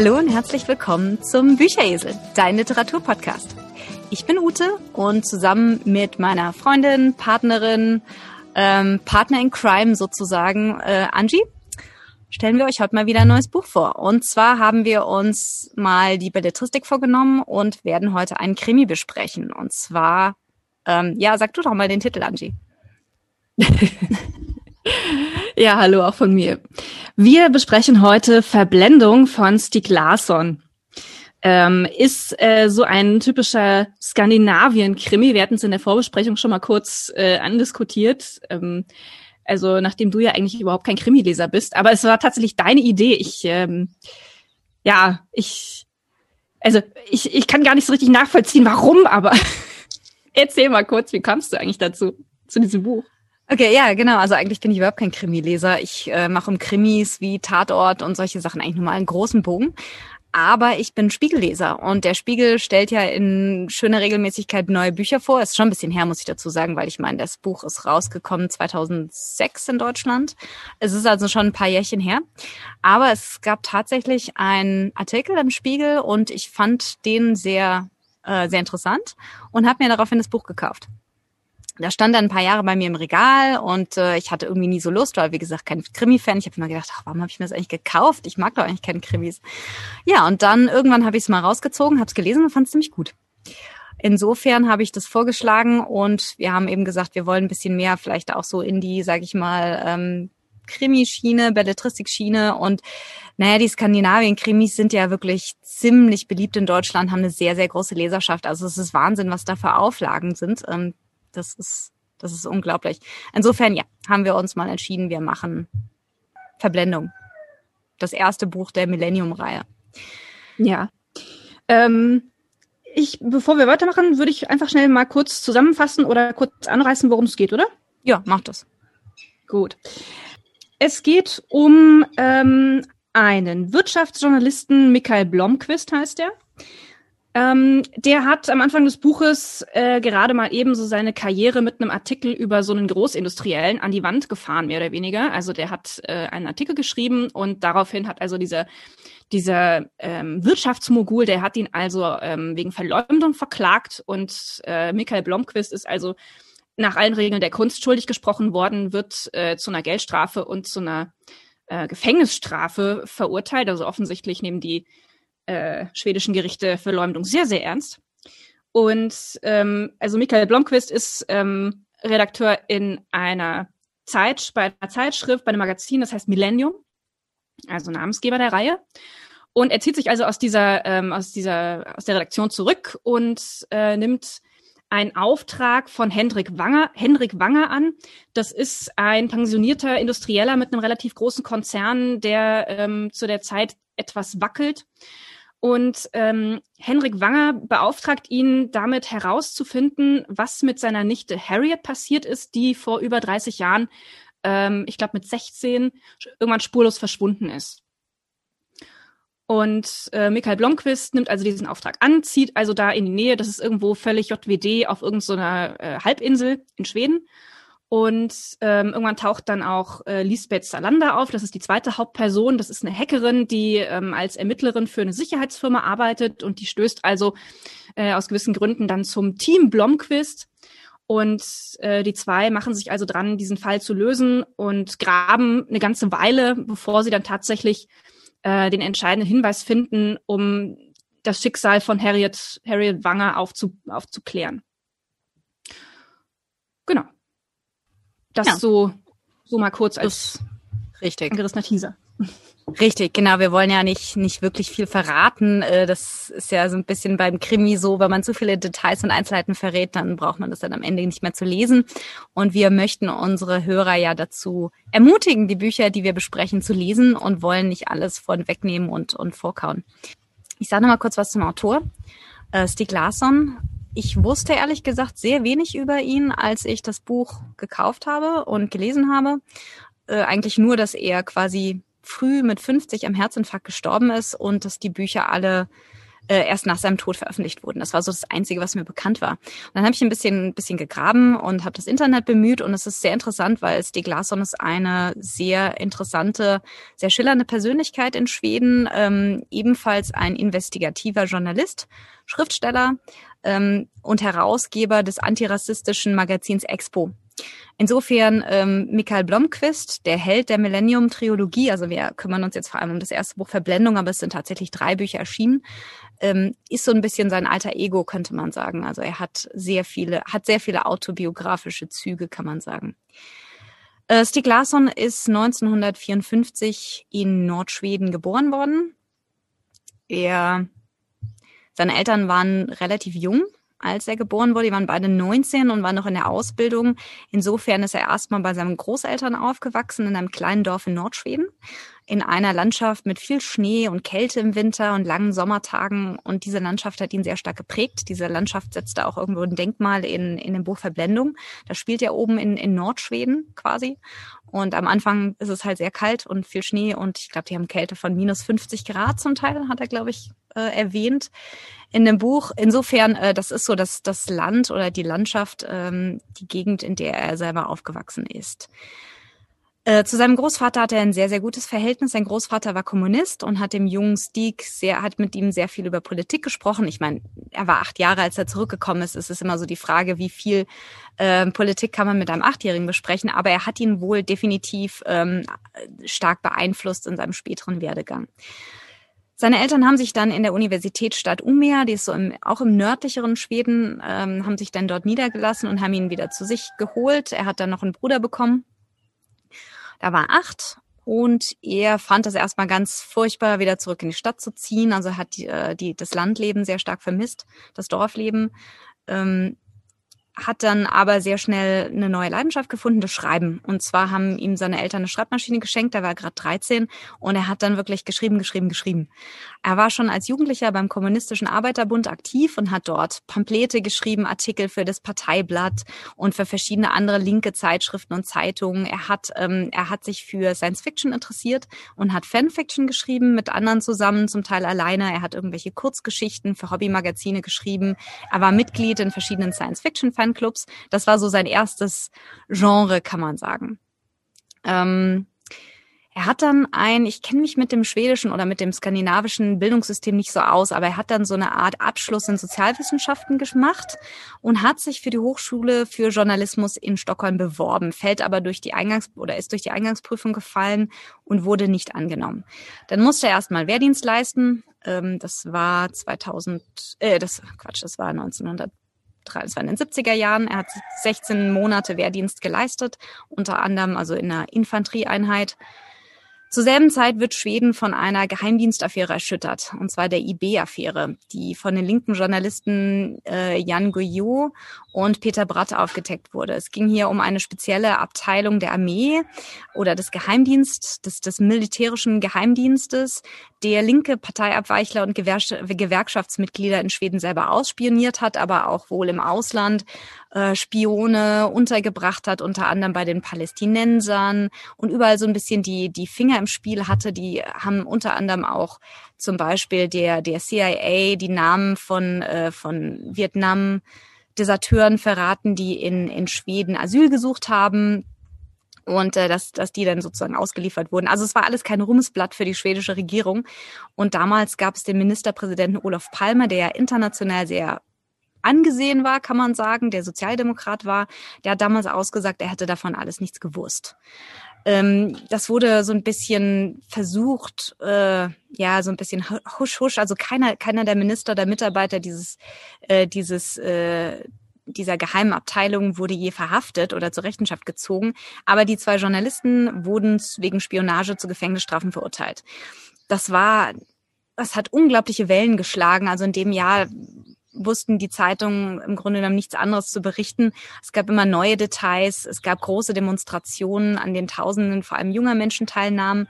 Hallo und herzlich willkommen zum Bücheresel, dein Literaturpodcast. Ich bin Ute und zusammen mit meiner Freundin, Partnerin, ähm, Partner in Crime sozusagen, äh, Angie, stellen wir euch heute mal wieder ein neues Buch vor. Und zwar haben wir uns mal die Belletristik vorgenommen und werden heute einen Krimi besprechen. Und zwar, ähm, ja, sag du doch mal den Titel, Angie. ja, hallo auch von mir. Wir besprechen heute Verblendung von Stieg Larsson. Ähm, ist äh, so ein typischer Skandinavien-Krimi. Wir hatten es in der Vorbesprechung schon mal kurz äh, andiskutiert. Ähm, also nachdem du ja eigentlich überhaupt kein Krimileser bist, aber es war tatsächlich deine Idee. Ich, ähm, ja, ich, also ich, ich kann gar nicht so richtig nachvollziehen, warum, aber erzähl mal kurz, wie kamst du eigentlich dazu, zu diesem Buch? Okay, ja, genau. Also eigentlich bin ich überhaupt kein Krimileser. Ich äh, mache um Krimis wie Tatort und solche Sachen eigentlich nur mal einen großen Bogen aber ich bin Spiegelleser und der Spiegel stellt ja in schöner Regelmäßigkeit neue Bücher vor. Ist schon ein bisschen her, muss ich dazu sagen, weil ich meine, das Buch ist rausgekommen 2006 in Deutschland. Es ist also schon ein paar Jährchen her. Aber es gab tatsächlich einen Artikel im Spiegel und ich fand den sehr, äh, sehr interessant und habe mir daraufhin das Buch gekauft da stand dann ein paar Jahre bei mir im Regal und äh, ich hatte irgendwie nie so Lust, weil wie gesagt kein Krimi-Fan. Ich habe immer gedacht, ach, warum habe ich mir das eigentlich gekauft? Ich mag doch eigentlich keine Krimis. Ja, und dann irgendwann habe ich es mal rausgezogen, habe es gelesen und fand es ziemlich gut. Insofern habe ich das vorgeschlagen und wir haben eben gesagt, wir wollen ein bisschen mehr vielleicht auch so in die, sage ich mal, ähm, Krimischiene, Belletristik-Schiene und naja, die Skandinavien-Krimis sind ja wirklich ziemlich beliebt in Deutschland, haben eine sehr, sehr große Leserschaft. Also es ist Wahnsinn, was da für Auflagen sind. Ähm, das ist, das ist unglaublich. Insofern, ja, haben wir uns mal entschieden, wir machen Verblendung. Das erste Buch der Millennium-Reihe. Ja. Ähm, ich, bevor wir weitermachen, würde ich einfach schnell mal kurz zusammenfassen oder kurz anreißen, worum es geht, oder? Ja, mach das. Gut. Es geht um ähm, einen Wirtschaftsjournalisten, Michael Blomquist heißt er. Ähm, der hat am Anfang des Buches äh, gerade mal eben so seine Karriere mit einem Artikel über so einen Großindustriellen an die Wand gefahren, mehr oder weniger. Also der hat äh, einen Artikel geschrieben und daraufhin hat also dieser dieser ähm, Wirtschaftsmogul, der hat ihn also ähm, wegen Verleumdung verklagt und äh, Michael Blomquist ist also nach allen Regeln der Kunst schuldig gesprochen worden, wird äh, zu einer Geldstrafe und zu einer äh, Gefängnisstrafe verurteilt. Also offensichtlich nehmen die äh, schwedischen Gerichte Verleumdung sehr, sehr ernst. Und ähm, also Michael Blomqvist ist ähm, Redakteur in einer Zeit, bei einer Zeitschrift, bei einem Magazin, das heißt Millennium, also Namensgeber der Reihe. Und er zieht sich also aus dieser, ähm, aus dieser, aus der Redaktion zurück und äh, nimmt einen Auftrag von Hendrik Wanger, Hendrik Wanger an. Das ist ein pensionierter Industrieller mit einem relativ großen Konzern, der ähm, zu der Zeit etwas wackelt und ähm, Henrik Wanger beauftragt ihn damit herauszufinden, was mit seiner Nichte Harriet passiert ist, die vor über 30 Jahren, ähm, ich glaube mit 16, irgendwann spurlos verschwunden ist. Und äh, Michael Blomqvist nimmt also diesen Auftrag an, zieht also da in die Nähe, das ist irgendwo völlig JWD auf irgendeiner so äh, Halbinsel in Schweden und ähm, irgendwann taucht dann auch äh, Lisbeth Salander auf. Das ist die zweite Hauptperson. Das ist eine Hackerin, die ähm, als Ermittlerin für eine Sicherheitsfirma arbeitet und die stößt also äh, aus gewissen Gründen dann zum Team Blomquist. Und äh, die zwei machen sich also dran, diesen Fall zu lösen und graben eine ganze Weile, bevor sie dann tatsächlich äh, den entscheidenden Hinweis finden, um das Schicksal von Harriet, Harriet Wanger aufzu, aufzuklären. Genau. Das ja. so, so mal kurz als richtig. angerissener Teaser. Richtig, genau. Wir wollen ja nicht, nicht wirklich viel verraten. Äh, das ist ja so ein bisschen beim Krimi so, wenn man zu viele Details und Einzelheiten verrät, dann braucht man das dann am Ende nicht mehr zu lesen. Und wir möchten unsere Hörer ja dazu ermutigen, die Bücher, die wir besprechen, zu lesen und wollen nicht alles von wegnehmen und, und vorkauen. Ich sage noch mal kurz was zum Autor. Äh, Stieg Larsson ich wusste ehrlich gesagt sehr wenig über ihn, als ich das Buch gekauft habe und gelesen habe. Äh, eigentlich nur, dass er quasi früh mit 50 am Herzinfarkt gestorben ist und dass die Bücher alle äh, erst nach seinem Tod veröffentlicht wurden. Das war so das Einzige, was mir bekannt war. Und dann habe ich ein bisschen, ein bisschen gegraben und habe das Internet bemüht und es ist sehr interessant, weil Stig Larsson ist eine sehr interessante, sehr schillernde Persönlichkeit in Schweden, ähm, ebenfalls ein investigativer Journalist, Schriftsteller ähm, und Herausgeber des antirassistischen Magazins Expo. Insofern ähm, Michael Blomqvist, der Held der Millennium-Triologie, also wir kümmern uns jetzt vor allem um das erste Buch Verblendung, aber es sind tatsächlich drei Bücher erschienen, ähm, ist so ein bisschen sein alter Ego, könnte man sagen. Also er hat sehr viele, hat sehr viele autobiografische Züge, kann man sagen. Äh, Stig Larsson ist 1954 in Nordschweden geboren worden. Er, seine Eltern waren relativ jung, als er geboren wurde. Die waren beide 19 und waren noch in der Ausbildung. Insofern ist er erstmal bei seinen Großeltern aufgewachsen in einem kleinen Dorf in Nordschweden in einer Landschaft mit viel Schnee und Kälte im Winter und langen Sommertagen. Und diese Landschaft hat ihn sehr stark geprägt. Diese Landschaft setzte auch irgendwo ein Denkmal in, in dem Buch Verblendung. Da spielt er oben in, in Nordschweden quasi. Und am Anfang ist es halt sehr kalt und viel Schnee und ich glaube, die haben Kälte von minus 50 Grad zum Teil, hat er, glaube ich, äh, erwähnt in dem Buch. Insofern, äh, das ist so das, das Land oder die Landschaft, ähm, die Gegend, in der er selber aufgewachsen ist. Äh, zu seinem Großvater hat er ein sehr, sehr gutes Verhältnis. Sein Großvater war Kommunist und hat dem jungen Stieg sehr, hat mit ihm sehr viel über Politik gesprochen. Ich meine, er war acht Jahre, als er zurückgekommen ist. Es ist immer so die Frage, wie viel äh, Politik kann man mit einem Achtjährigen besprechen. Aber er hat ihn wohl definitiv ähm, stark beeinflusst in seinem späteren Werdegang. Seine Eltern haben sich dann in der Universitätsstadt Umeå, die ist so im, auch im nördlicheren Schweden, ähm, haben sich dann dort niedergelassen und haben ihn wieder zu sich geholt. Er hat dann noch einen Bruder bekommen da war acht und er fand es erstmal ganz furchtbar, wieder zurück in die Stadt zu ziehen. Also hat die, äh, die, das Landleben sehr stark vermisst, das Dorfleben. Ähm, hat dann aber sehr schnell eine neue Leidenschaft gefunden, das Schreiben. Und zwar haben ihm seine Eltern eine Schreibmaschine geschenkt, da war gerade 13 und er hat dann wirklich geschrieben, geschrieben, geschrieben. Er war schon als Jugendlicher beim Kommunistischen Arbeiterbund aktiv und hat dort Pamphlete geschrieben, Artikel für das Parteiblatt und für verschiedene andere linke Zeitschriften und Zeitungen. Er hat, ähm, er hat sich für Science Fiction interessiert und hat Fanfiction geschrieben mit anderen zusammen, zum Teil alleine. Er hat irgendwelche Kurzgeschichten für Hobbymagazine geschrieben. Er war Mitglied in verschiedenen Science Fiction Fanclubs. Das war so sein erstes Genre, kann man sagen. Ähm, er hat dann ein, ich kenne mich mit dem schwedischen oder mit dem skandinavischen Bildungssystem nicht so aus, aber er hat dann so eine Art Abschluss in Sozialwissenschaften gemacht und hat sich für die Hochschule für Journalismus in Stockholm beworben, fällt aber durch die Eingangs- oder ist durch die Eingangsprüfung gefallen und wurde nicht angenommen. Dann musste er erstmal Wehrdienst leisten. Ähm, das war 2000, äh, das Quatsch, das war 1900 das war in den 70er Jahren. Er hat 16 Monate Wehrdienst geleistet, unter anderem also in einer Infanterieeinheit. Zur selben Zeit wird Schweden von einer Geheimdienstaffäre erschüttert, und zwar der IB-Affäre, die von den linken Journalisten äh, Jan Guyot und Peter Bratt aufgedeckt wurde. Es ging hier um eine spezielle Abteilung der Armee oder des Geheimdienstes, des, des militärischen Geheimdienstes, der linke Parteiabweichler und Gewerkschaftsmitglieder in Schweden selber ausspioniert hat, aber auch wohl im Ausland äh, Spione untergebracht hat, unter anderem bei den Palästinensern und überall so ein bisschen die, die Finger im Spiel hatte. Die haben unter anderem auch zum Beispiel der, der CIA die Namen von, äh, von Vietnam Deserteuren verraten, die in, in Schweden Asyl gesucht haben und äh, dass, dass die dann sozusagen ausgeliefert wurden. Also es war alles kein Ruhmesblatt für die schwedische Regierung. Und damals gab es den Ministerpräsidenten Olof Palme, der international sehr angesehen war, kann man sagen, der Sozialdemokrat war, der hat damals ausgesagt, er hätte davon alles nichts gewusst. Ähm, das wurde so ein bisschen versucht, äh, ja, so ein bisschen husch husch. Also keiner, keiner der Minister, der Mitarbeiter dieses, äh, dieses äh, dieser geheimen Abteilung wurde je verhaftet oder zur Rechenschaft gezogen. Aber die zwei Journalisten wurden wegen Spionage zu Gefängnisstrafen verurteilt. Das war, das hat unglaubliche Wellen geschlagen. Also in dem Jahr wussten die Zeitungen im Grunde genommen nichts anderes zu berichten. Es gab immer neue Details. Es gab große Demonstrationen, an denen Tausenden, vor allem junger Menschen teilnahmen,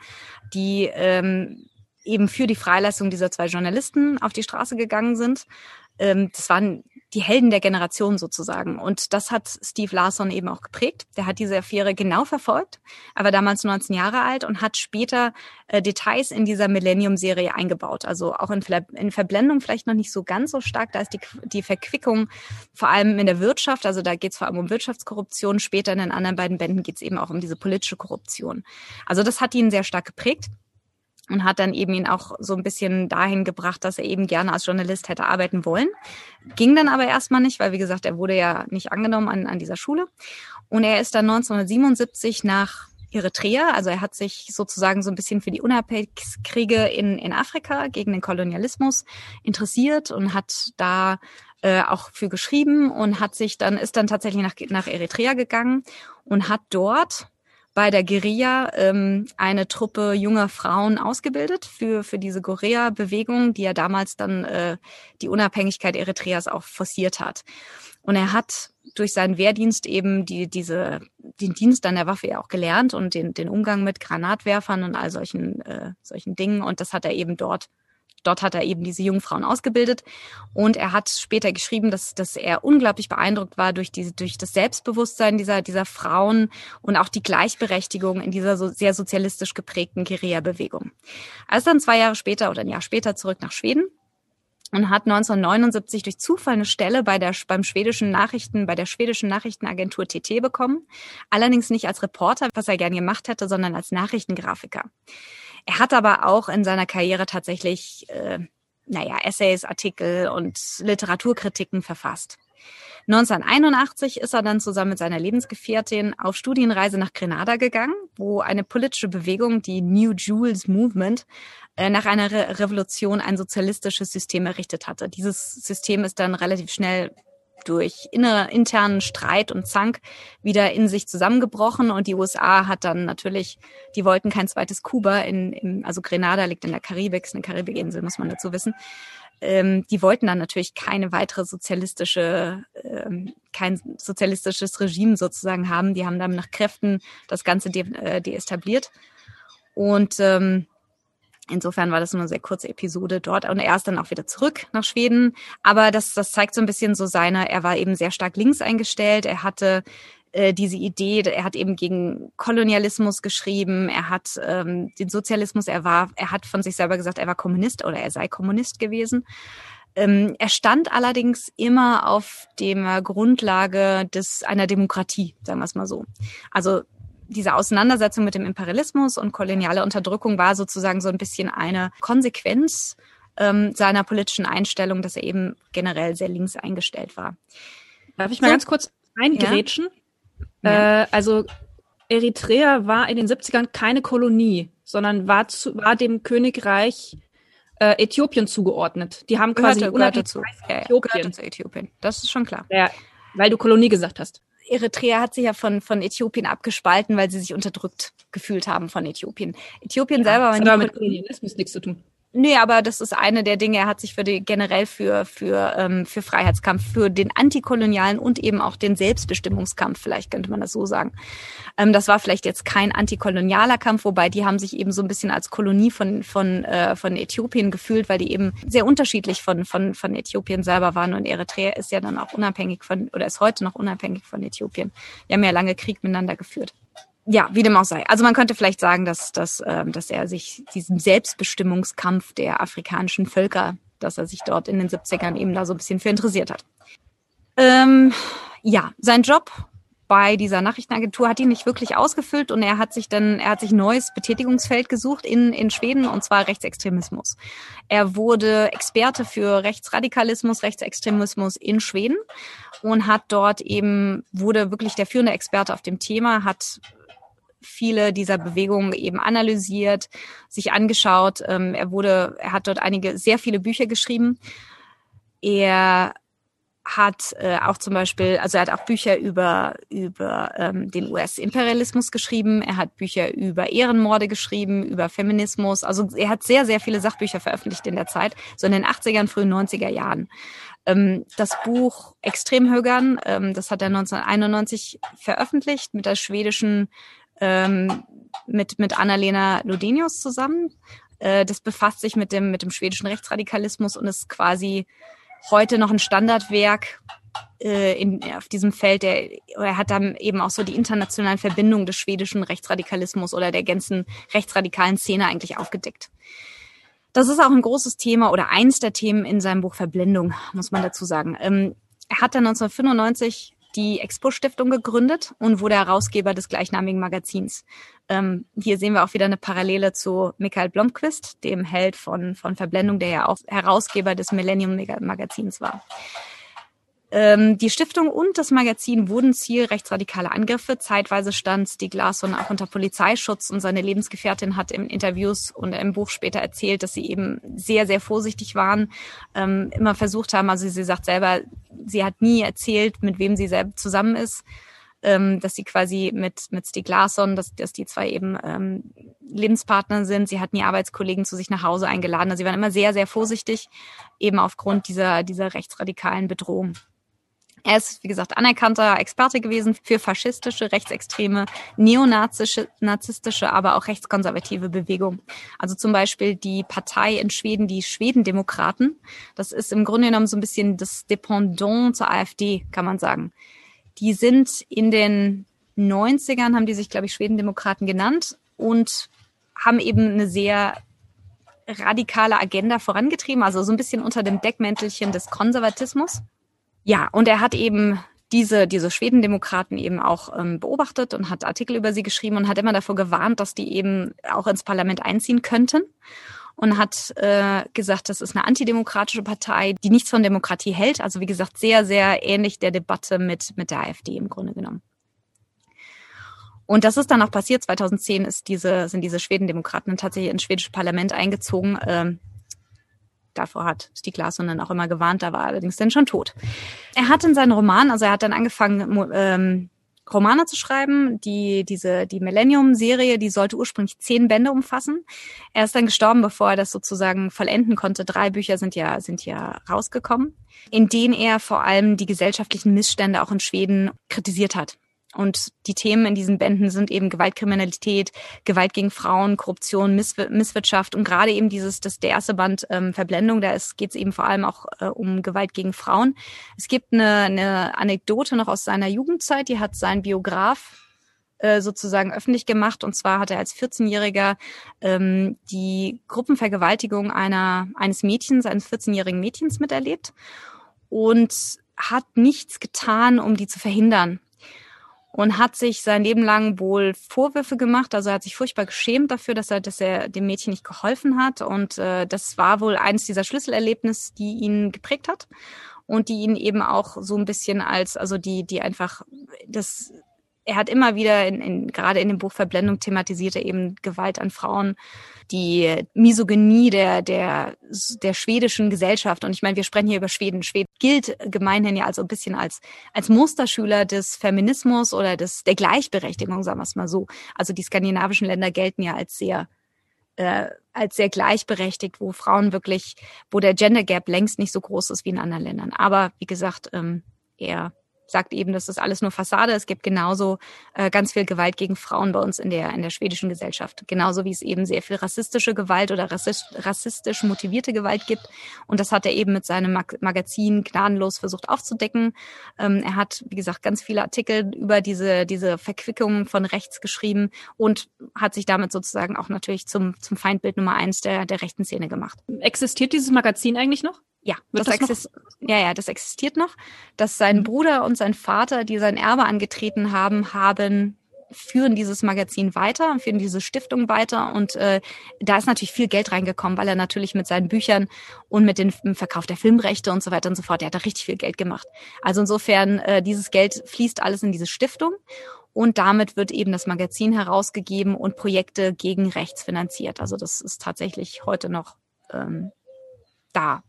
die ähm, eben für die Freilassung dieser zwei Journalisten auf die Straße gegangen sind. Ähm, das waren die Helden der Generation sozusagen. Und das hat Steve Larson eben auch geprägt. Der hat diese Affäre genau verfolgt. Er war damals 19 Jahre alt und hat später äh, Details in dieser Millennium-Serie eingebaut. Also auch in, in, Verblendung vielleicht noch nicht so ganz so stark. Da ist die, die Verquickung vor allem in der Wirtschaft. Also da geht es vor allem um Wirtschaftskorruption. Später in den anderen beiden Bänden geht es eben auch um diese politische Korruption. Also das hat ihn sehr stark geprägt und hat dann eben ihn auch so ein bisschen dahin gebracht, dass er eben gerne als Journalist hätte arbeiten wollen. Ging dann aber erstmal nicht, weil wie gesagt, er wurde ja nicht angenommen an, an dieser Schule. Und er ist dann 1977 nach Eritrea, also er hat sich sozusagen so ein bisschen für die Unabhängigkeitskriege in, in Afrika gegen den Kolonialismus interessiert und hat da äh, auch für geschrieben und hat sich dann, ist dann tatsächlich nach, nach Eritrea gegangen und hat dort bei der Guerilla ähm, eine Truppe junger Frauen ausgebildet für, für diese Guerilla-Bewegung, die ja damals dann äh, die Unabhängigkeit Eritreas auch forciert hat. Und er hat durch seinen Wehrdienst eben die, diese, den Dienst an der Waffe ja auch gelernt und den, den Umgang mit Granatwerfern und all solchen, äh, solchen Dingen. Und das hat er eben dort dort hat er eben diese jungen Frauen ausgebildet und er hat später geschrieben, dass, dass er unglaublich beeindruckt war durch diese, durch das Selbstbewusstsein dieser, dieser Frauen und auch die Gleichberechtigung in dieser so sehr sozialistisch geprägten Guerilla-Bewegung. Er ist dann zwei Jahre später oder ein Jahr später zurück nach Schweden und hat 1979 durch Zufall eine Stelle bei der, beim schwedischen Nachrichten, bei der schwedischen Nachrichtenagentur TT bekommen. Allerdings nicht als Reporter, was er gern gemacht hätte, sondern als Nachrichtengrafiker. Er hat aber auch in seiner Karriere tatsächlich, äh, naja, Essays, Artikel und Literaturkritiken verfasst. 1981 ist er dann zusammen mit seiner Lebensgefährtin auf Studienreise nach Grenada gegangen, wo eine politische Bewegung, die New Jules Movement, äh, nach einer Re Revolution ein sozialistisches System errichtet hatte. Dieses System ist dann relativ schnell durch innere, internen Streit und Zank wieder in sich zusammengebrochen und die USA hat dann natürlich, die wollten kein zweites Kuba in, in also Grenada liegt in der Karibik, ist eine Karibikinsel, muss man dazu wissen. Ähm, die wollten dann natürlich keine weitere sozialistische, ähm, kein sozialistisches Regime sozusagen haben. Die haben dann nach Kräften das Ganze de äh, deestabliert. Und ähm, Insofern war das nur eine sehr kurze Episode dort und er ist dann auch wieder zurück nach Schweden. Aber das, das zeigt so ein bisschen so seine, er war eben sehr stark links eingestellt. Er hatte äh, diese Idee, er hat eben gegen Kolonialismus geschrieben, er hat ähm, den Sozialismus, er war, er hat von sich selber gesagt, er war Kommunist oder er sei Kommunist gewesen. Ähm, er stand allerdings immer auf dem Grundlage des einer Demokratie, sagen wir es mal so. Also diese Auseinandersetzung mit dem Imperialismus und koloniale Unterdrückung war sozusagen so ein bisschen eine Konsequenz ähm, seiner politischen Einstellung, dass er eben generell sehr links eingestellt war. Darf ich mal so, ganz kurz eingrätschen? Ja. Äh, also Eritrea war in den 70ern keine Kolonie, sondern war, zu, war dem Königreich äh, Äthiopien zugeordnet. Die haben quasi gehörte, gehörte zu. Äthiopien. Ja, zu Äthiopien. Das ist schon klar. Ja, weil du Kolonie gesagt hast. Eritrea hat sich ja von, von Äthiopien abgespalten, weil sie sich unterdrückt gefühlt haben von Äthiopien. Äthiopien ja, selber war nicht. mit Kolonialismus nichts zu tun. Nee, aber das ist eine der Dinge. Er hat sich für die generell für für ähm, für Freiheitskampf, für den antikolonialen und eben auch den Selbstbestimmungskampf, vielleicht könnte man das so sagen. Ähm, das war vielleicht jetzt kein antikolonialer Kampf, wobei die haben sich eben so ein bisschen als Kolonie von von äh, von Äthiopien gefühlt, weil die eben sehr unterschiedlich von von von Äthiopien selber waren und Eritrea ist ja dann auch unabhängig von oder ist heute noch unabhängig von Äthiopien. Die haben ja lange Krieg miteinander geführt ja, wie dem auch sei. Also man könnte vielleicht sagen, dass, dass, ähm, dass er sich diesem Selbstbestimmungskampf der afrikanischen Völker, dass er sich dort in den 70ern eben da so ein bisschen für interessiert hat. Ähm, ja, sein Job bei dieser Nachrichtenagentur hat ihn nicht wirklich ausgefüllt und er hat sich dann, er hat sich neues Betätigungsfeld gesucht in, in Schweden und zwar Rechtsextremismus. Er wurde Experte für Rechtsradikalismus, Rechtsextremismus in Schweden und hat dort eben, wurde wirklich der führende Experte auf dem Thema, hat viele dieser Bewegungen eben analysiert, sich angeschaut. Ähm, er wurde, er hat dort einige, sehr viele Bücher geschrieben. Er hat äh, auch zum Beispiel, also er hat auch Bücher über über ähm, den US-Imperialismus geschrieben. Er hat Bücher über Ehrenmorde geschrieben, über Feminismus. Also er hat sehr sehr viele Sachbücher veröffentlicht in der Zeit, so in den 80er und frühen 90er Jahren. Ähm, das Buch Extremhögern, ähm, das hat er 1991 veröffentlicht mit der schwedischen ähm, mit, mit Annalena Lodenius zusammen. Äh, das befasst sich mit dem, mit dem schwedischen Rechtsradikalismus und ist quasi heute noch ein Standardwerk äh, in, auf diesem Feld. Der, er hat dann eben auch so die internationalen Verbindungen des schwedischen Rechtsradikalismus oder der ganzen rechtsradikalen Szene eigentlich aufgedeckt. Das ist auch ein großes Thema oder eins der Themen in seinem Buch Verblendung, muss man dazu sagen. Ähm, er hat dann 1995 die Expo-Stiftung gegründet und wurde Herausgeber des gleichnamigen Magazins. Ähm, hier sehen wir auch wieder eine Parallele zu Michael Blomqvist, dem Held von, von Verblendung, der ja auch Herausgeber des Millennium-Magazins war. Ähm, die Stiftung und das Magazin wurden Ziel rechtsradikaler Angriffe. Zeitweise stand Stieg Larsson auch unter Polizeischutz und seine Lebensgefährtin hat in Interviews und im Buch später erzählt, dass sie eben sehr, sehr vorsichtig waren, ähm, immer versucht haben, also sie sagt selber, sie hat nie erzählt, mit wem sie selbst zusammen ist, ähm, dass sie quasi mit, mit Stieg Larsson, dass, dass die zwei eben ähm, Lebenspartner sind. Sie hat nie Arbeitskollegen zu sich nach Hause eingeladen. Also sie waren immer sehr, sehr vorsichtig, eben aufgrund dieser, dieser rechtsradikalen Bedrohung. Er ist, wie gesagt, anerkannter Experte gewesen für faschistische, rechtsextreme, neonazische, narzisstische, aber auch rechtskonservative Bewegungen. Also zum Beispiel die Partei in Schweden, die Schwedendemokraten. Das ist im Grunde genommen so ein bisschen das Dependant zur AfD, kann man sagen. Die sind in den 90ern, haben die sich, glaube ich, Schwedendemokraten genannt und haben eben eine sehr radikale Agenda vorangetrieben, also so ein bisschen unter dem Deckmäntelchen des Konservatismus. Ja, und er hat eben diese, diese Schwedendemokraten eben auch ähm, beobachtet und hat Artikel über sie geschrieben und hat immer davor gewarnt, dass die eben auch ins Parlament einziehen könnten und hat äh, gesagt, das ist eine antidemokratische Partei, die nichts von Demokratie hält. Also wie gesagt, sehr, sehr ähnlich der Debatte mit, mit der AfD im Grunde genommen. Und das ist dann auch passiert. 2010 ist diese, sind diese Schwedendemokraten tatsächlich ins schwedische Parlament eingezogen. Ähm, Davor hat Stieg Larsson dann auch immer gewarnt, da war allerdings dann schon tot. Er hat in seinen Roman, also er hat dann angefangen, ähm, Romane zu schreiben. Die, diese, die Millennium-Serie, die sollte ursprünglich zehn Bände umfassen. Er ist dann gestorben, bevor er das sozusagen vollenden konnte. Drei Bücher sind ja, sind ja rausgekommen, in denen er vor allem die gesellschaftlichen Missstände auch in Schweden kritisiert hat. Und die Themen in diesen Bänden sind eben Gewaltkriminalität, Gewalt gegen Frauen, Korruption, Missw Misswirtschaft und gerade eben dieses, das der erste Band ähm, Verblendung, da geht es eben vor allem auch äh, um Gewalt gegen Frauen. Es gibt eine, eine Anekdote noch aus seiner Jugendzeit, die hat sein Biograf äh, sozusagen öffentlich gemacht. Und zwar hat er als 14-Jähriger ähm, die Gruppenvergewaltigung einer eines Mädchens, eines 14-jährigen Mädchens miterlebt und hat nichts getan, um die zu verhindern und hat sich sein Leben lang wohl Vorwürfe gemacht. Also er hat sich furchtbar geschämt dafür, dass er, dass er dem Mädchen nicht geholfen hat. Und äh, das war wohl eines dieser Schlüsselerlebnisse, die ihn geprägt hat und die ihn eben auch so ein bisschen als, also die, die einfach das er hat immer wieder in, in, gerade in dem Buch Verblendung thematisiert er eben Gewalt an Frauen, die Misogynie der, der, der schwedischen Gesellschaft. Und ich meine, wir sprechen hier über Schweden. Schweden gilt gemeinhin ja also ein bisschen als, als Musterschüler des Feminismus oder des, der Gleichberechtigung, sagen wir es mal so. Also die skandinavischen Länder gelten ja als sehr äh, als sehr gleichberechtigt, wo Frauen wirklich, wo der Gender Gap längst nicht so groß ist wie in anderen Ländern. Aber wie gesagt, ähm, eher sagt eben, das ist alles nur Fassade. Es gibt genauso äh, ganz viel Gewalt gegen Frauen bei uns in der, in der schwedischen Gesellschaft. Genauso wie es eben sehr viel rassistische Gewalt oder rassistisch, rassistisch motivierte Gewalt gibt. Und das hat er eben mit seinem Mag Magazin gnadenlos versucht aufzudecken. Ähm, er hat, wie gesagt, ganz viele Artikel über diese, diese Verquickung von rechts geschrieben und hat sich damit sozusagen auch natürlich zum, zum Feindbild Nummer eins der, der rechten Szene gemacht. Existiert dieses Magazin eigentlich noch? Ja, das, das ja, ja, das existiert noch. Dass sein mhm. Bruder und sein Vater, die sein Erbe angetreten haben, haben führen dieses Magazin weiter, führen diese Stiftung weiter und äh, da ist natürlich viel Geld reingekommen, weil er natürlich mit seinen Büchern und mit dem Verkauf der Filmrechte und so weiter und so fort, er hat da richtig viel Geld gemacht. Also insofern, äh, dieses Geld fließt alles in diese Stiftung und damit wird eben das Magazin herausgegeben und Projekte gegen rechts finanziert. Also das ist tatsächlich heute noch ähm, da.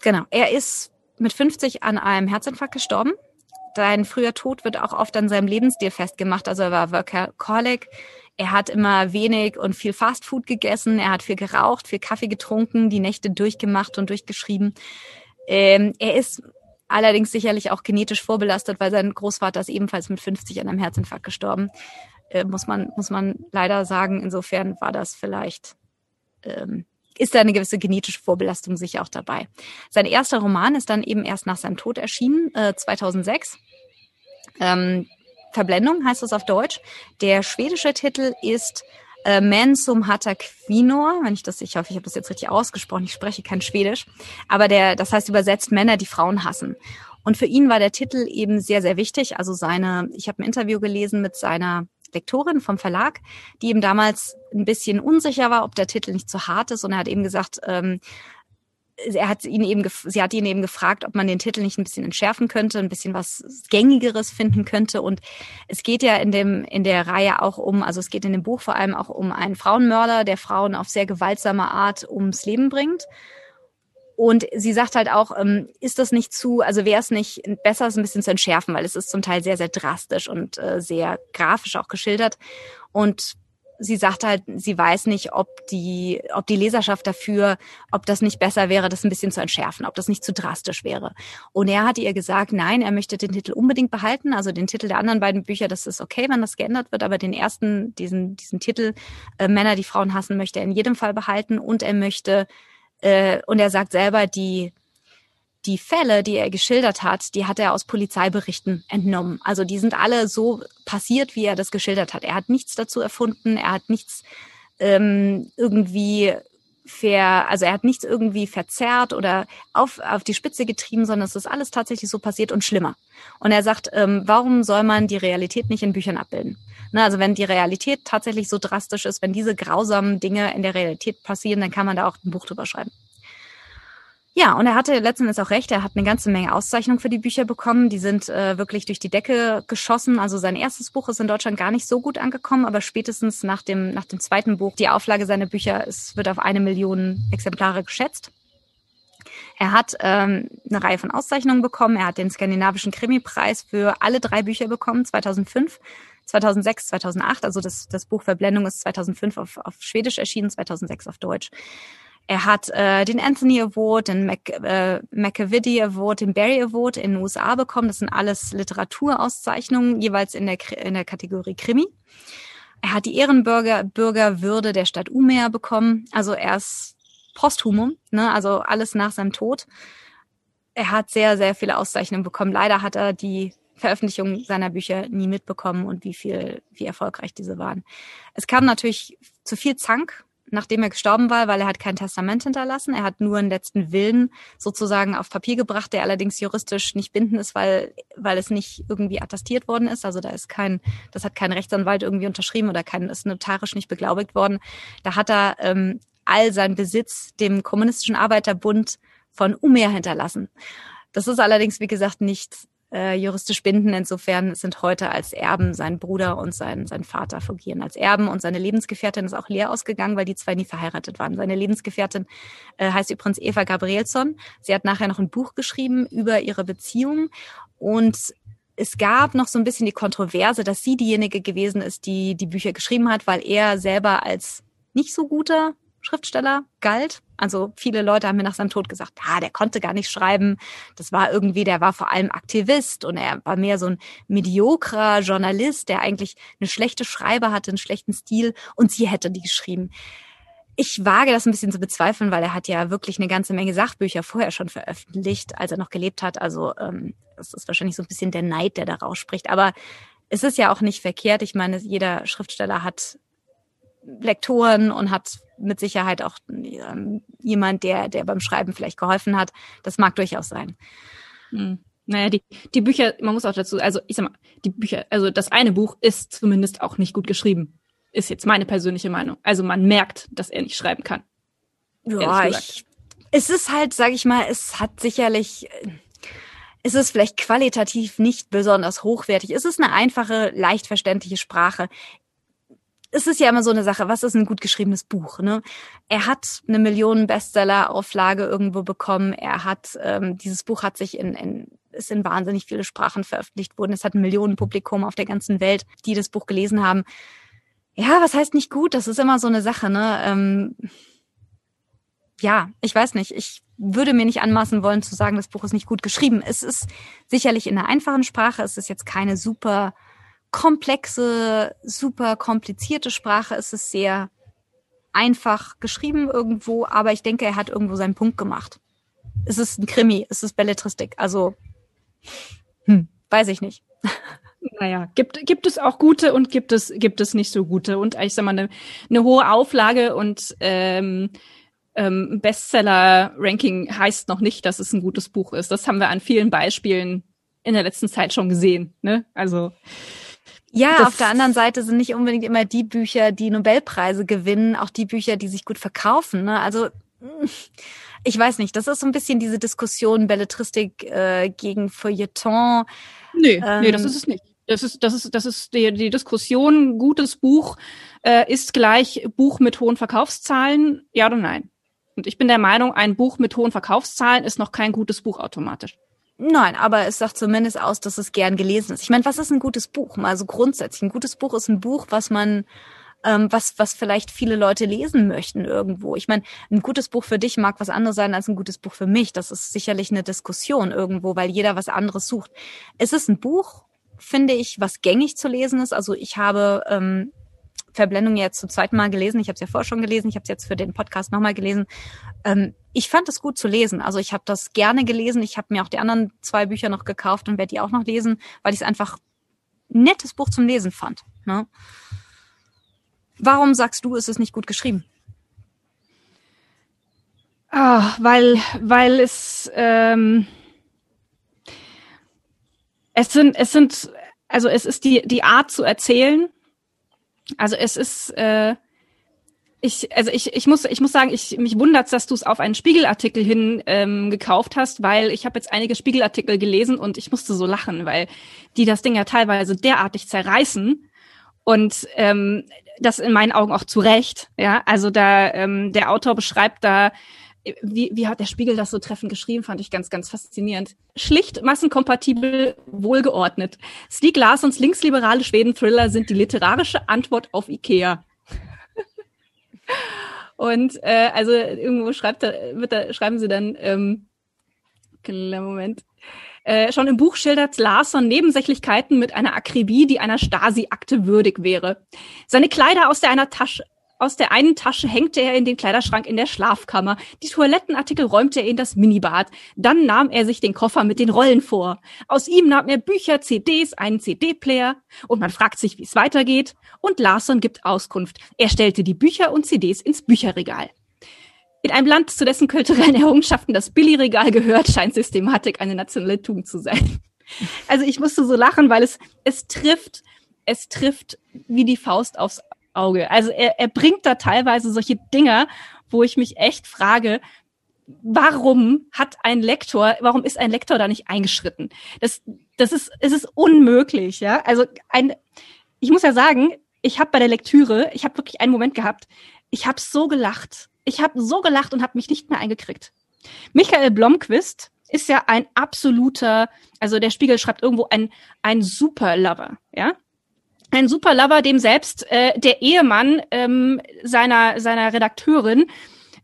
Genau. Er ist mit 50 an einem Herzinfarkt gestorben. Sein früher Tod wird auch oft an seinem Lebensstil festgemacht. Also er war Workaholic. Er hat immer wenig und viel Fastfood gegessen. Er hat viel geraucht, viel Kaffee getrunken, die Nächte durchgemacht und durchgeschrieben. Ähm, er ist allerdings sicherlich auch genetisch vorbelastet, weil sein Großvater ist ebenfalls mit 50 an einem Herzinfarkt gestorben. Äh, muss man, muss man leider sagen. Insofern war das vielleicht ähm, ist da eine gewisse genetische Vorbelastung sicher auch dabei. Sein erster Roman ist dann eben erst nach seinem Tod erschienen, äh, 2006. Ähm, Verblendung heißt es auf Deutsch. Der schwedische Titel ist äh, Mensum Hatta Quinor, wenn ich das, ich hoffe, ich habe das jetzt richtig ausgesprochen, ich spreche kein Schwedisch, aber der, das heißt übersetzt Männer, die Frauen hassen. Und für ihn war der Titel eben sehr, sehr wichtig. Also seine, ich habe ein Interview gelesen mit seiner Lektorin vom Verlag, die eben damals ein bisschen unsicher war, ob der Titel nicht zu hart ist. Und er hat eben gesagt, ähm, er hat ihn eben, sie hat ihn eben gefragt, ob man den Titel nicht ein bisschen entschärfen könnte, ein bisschen was gängigeres finden könnte. Und es geht ja in dem in der Reihe auch um, also es geht in dem Buch vor allem auch um einen Frauenmörder, der Frauen auf sehr gewaltsame Art ums Leben bringt. Und sie sagt halt auch, ähm, ist das nicht zu, also wäre es nicht besser, es ein bisschen zu entschärfen, weil es ist zum Teil sehr, sehr drastisch und äh, sehr grafisch auch geschildert. Und sie sagt halt, sie weiß nicht, ob die, ob die Leserschaft dafür, ob das nicht besser wäre, das ein bisschen zu entschärfen, ob das nicht zu drastisch wäre. Und er hat ihr gesagt, nein, er möchte den Titel unbedingt behalten, also den Titel der anderen beiden Bücher, das ist okay, wenn das geändert wird, aber den ersten, diesen, diesen Titel äh, Männer, die Frauen hassen, möchte er in jedem Fall behalten und er möchte, äh, und er sagt selber, die die Fälle, die er geschildert hat, die hat er aus Polizeiberichten entnommen. Also die sind alle so passiert, wie er das geschildert hat. Er hat nichts dazu erfunden, er hat nichts ähm, irgendwie ver, also er hat nichts irgendwie verzerrt oder auf, auf die Spitze getrieben, sondern es ist alles tatsächlich so passiert und schlimmer. Und er sagt, ähm, warum soll man die Realität nicht in Büchern abbilden? Na, also wenn die Realität tatsächlich so drastisch ist, wenn diese grausamen Dinge in der Realität passieren, dann kann man da auch ein Buch drüber schreiben. Ja, und er hatte letzten Endes auch recht. Er hat eine ganze Menge Auszeichnungen für die Bücher bekommen. Die sind äh, wirklich durch die Decke geschossen. Also sein erstes Buch ist in Deutschland gar nicht so gut angekommen, aber spätestens nach dem, nach dem zweiten Buch, die Auflage seiner Bücher, es wird auf eine Million Exemplare geschätzt. Er hat ähm, eine Reihe von Auszeichnungen bekommen. Er hat den skandinavischen Krimi-Preis für alle drei Bücher bekommen, 2005, 2006, 2008. Also das, das Buch Verblendung ist 2005 auf, auf Schwedisch erschienen, 2006 auf Deutsch. Er hat äh, den Anthony Award, den Mac, äh, McAviddy Award, den Barry Award in den USA bekommen. Das sind alles Literaturauszeichnungen, jeweils in der, in der Kategorie Krimi. Er hat die Ehrenbürger Bürgerwürde der Stadt Umeå bekommen. Also er ist posthumum, ne? also alles nach seinem Tod. Er hat sehr, sehr viele Auszeichnungen bekommen. Leider hat er die Veröffentlichung seiner Bücher nie mitbekommen und wie viel, wie erfolgreich diese waren. Es kam natürlich zu viel Zank nachdem er gestorben war, weil er hat kein Testament hinterlassen. Er hat nur einen letzten Willen sozusagen auf Papier gebracht, der allerdings juristisch nicht bindend ist, weil, weil es nicht irgendwie attestiert worden ist. Also da ist kein, das hat kein Rechtsanwalt irgendwie unterschrieben oder kein, ist notarisch nicht beglaubigt worden. Da hat er ähm, all seinen Besitz dem Kommunistischen Arbeiterbund von Umeå hinterlassen. Das ist allerdings, wie gesagt, nicht äh, juristisch binden. Insofern sind heute als Erben sein Bruder und sein, sein Vater fungieren als Erben und seine Lebensgefährtin ist auch leer ausgegangen, weil die zwei nie verheiratet waren. Seine Lebensgefährtin äh, heißt übrigens Eva Gabrielsson. Sie hat nachher noch ein Buch geschrieben über ihre Beziehung und es gab noch so ein bisschen die Kontroverse, dass sie diejenige gewesen ist, die die Bücher geschrieben hat, weil er selber als nicht so guter Schriftsteller galt. Also viele Leute haben mir nach seinem Tod gesagt, ah, der konnte gar nicht schreiben. Das war irgendwie, der war vor allem Aktivist und er war mehr so ein mediokrer Journalist, der eigentlich eine schlechte Schreibe hatte, einen schlechten Stil und sie hätte die geschrieben. Ich wage das ein bisschen zu bezweifeln, weil er hat ja wirklich eine ganze Menge Sachbücher vorher schon veröffentlicht, als er noch gelebt hat. Also ähm, das ist wahrscheinlich so ein bisschen der Neid, der da rausspricht. Aber es ist ja auch nicht verkehrt. Ich meine, jeder Schriftsteller hat Lektoren und hat mit Sicherheit auch ähm, jemand, der, der beim Schreiben vielleicht geholfen hat. Das mag durchaus sein. Hm. Naja, die, die Bücher, man muss auch dazu, also ich sag mal, die Bücher, also das eine Buch ist zumindest auch nicht gut geschrieben. Ist jetzt meine persönliche Meinung. Also man merkt, dass er nicht schreiben kann. Ja, ich, es ist halt, sag ich mal, es hat sicherlich, es ist vielleicht qualitativ nicht besonders hochwertig. Es ist eine einfache, leicht verständliche Sprache es ist ja immer so eine Sache, was ist ein gut geschriebenes Buch? Ne? Er hat eine Millionen Bestseller-Auflage irgendwo bekommen. Er hat ähm, dieses Buch hat sich in, in ist in wahnsinnig viele Sprachen veröffentlicht worden. Es hat ein Millionenpublikum auf der ganzen Welt, die das Buch gelesen haben. Ja, was heißt nicht gut? Das ist immer so eine Sache. Ne? Ähm, ja, ich weiß nicht. Ich würde mir nicht anmaßen wollen zu sagen, das Buch ist nicht gut geschrieben. Es ist sicherlich in einer einfachen Sprache. Es ist jetzt keine super komplexe, super komplizierte Sprache. Es ist sehr einfach geschrieben irgendwo, aber ich denke, er hat irgendwo seinen Punkt gemacht. Es ist ein Krimi, es ist Belletristik, also hm, weiß ich nicht. Naja, gibt, gibt es auch gute und gibt es, gibt es nicht so gute. Und ich sag mal, eine, eine hohe Auflage und ähm, ähm, Bestseller-Ranking heißt noch nicht, dass es ein gutes Buch ist. Das haben wir an vielen Beispielen in der letzten Zeit schon gesehen. Ne? Also ja, auf der anderen Seite sind nicht unbedingt immer die Bücher, die Nobelpreise gewinnen, auch die Bücher, die sich gut verkaufen. Ne? Also ich weiß nicht, das ist so ein bisschen diese Diskussion Belletristik äh, gegen Feuilleton. Nee, ähm, nee, das ist es nicht. Das ist, das ist, das ist die, die Diskussion, gutes Buch äh, ist gleich Buch mit hohen Verkaufszahlen, ja oder nein? Und ich bin der Meinung, ein Buch mit hohen Verkaufszahlen ist noch kein gutes Buch automatisch. Nein, aber es sagt zumindest aus, dass es gern gelesen ist. Ich meine, was ist ein gutes Buch? Mal so grundsätzlich. Ein gutes Buch ist ein Buch, was man, ähm, was, was vielleicht viele Leute lesen möchten irgendwo. Ich meine, ein gutes Buch für dich mag was anderes sein als ein gutes Buch für mich. Das ist sicherlich eine Diskussion irgendwo, weil jeder was anderes sucht. Es ist ein Buch, finde ich, was gängig zu lesen ist. Also ich habe ähm, Verblendung jetzt zum zweiten Mal gelesen. Ich habe es ja vorher schon gelesen. Ich habe es jetzt für den Podcast nochmal gelesen. Ähm, ich fand es gut zu lesen. Also ich habe das gerne gelesen. Ich habe mir auch die anderen zwei Bücher noch gekauft und werde die auch noch lesen, weil ich es einfach ein nettes Buch zum Lesen fand. Ne? Warum sagst du, ist es nicht gut geschrieben? Ah, weil, weil es, ähm, es sind, es sind, also es ist die, die Art zu erzählen, also es ist, äh, ich, also ich, ich muss, ich muss sagen, ich mich wundert, dass du es auf einen Spiegelartikel hin ähm, gekauft hast, weil ich habe jetzt einige Spiegelartikel gelesen und ich musste so lachen, weil die das Ding ja teilweise derartig zerreißen und ähm, das in meinen Augen auch zu Recht. Ja, also da ähm, der Autor beschreibt da wie, wie hat der Spiegel das so treffend geschrieben, fand ich ganz, ganz faszinierend. Schlicht, massenkompatibel, wohlgeordnet. Stieg Larssons linksliberale Schweden-Thriller sind die literarische Antwort auf Ikea. Und äh, also irgendwo schreibt da, wird da, schreiben sie dann, ähm, kleiner Moment, äh, schon im Buch schildert Larsson Nebensächlichkeiten mit einer Akribie, die einer Stasi-Akte würdig wäre. Seine Kleider aus der einer Tasche aus der einen Tasche hängte er in den Kleiderschrank in der Schlafkammer. Die Toilettenartikel räumte er in das Minibad. Dann nahm er sich den Koffer mit den Rollen vor. Aus ihm nahm er Bücher, CDs, einen CD-Player. Und man fragt sich, wie es weitergeht. Und Larson gibt Auskunft. Er stellte die Bücher und CDs ins Bücherregal. In einem Land, zu dessen kulturellen Errungenschaften das Billy-Regal gehört, scheint Systematik eine nationale Tugend zu sein. Also ich musste so lachen, weil es, es trifft, es trifft wie die Faust aufs Auge. Also er, er bringt da teilweise solche Dinger, wo ich mich echt frage, warum hat ein Lektor, warum ist ein Lektor da nicht eingeschritten? Das, das ist, es ist unmöglich, ja. Also ein, ich muss ja sagen, ich habe bei der Lektüre, ich habe wirklich einen Moment gehabt, ich habe so gelacht. Ich habe so gelacht und habe mich nicht mehr eingekriegt. Michael Blomquist ist ja ein absoluter, also der Spiegel schreibt irgendwo ein, ein Superlover, ja ein super Lover, dem selbst äh, der Ehemann ähm, seiner, seiner Redakteurin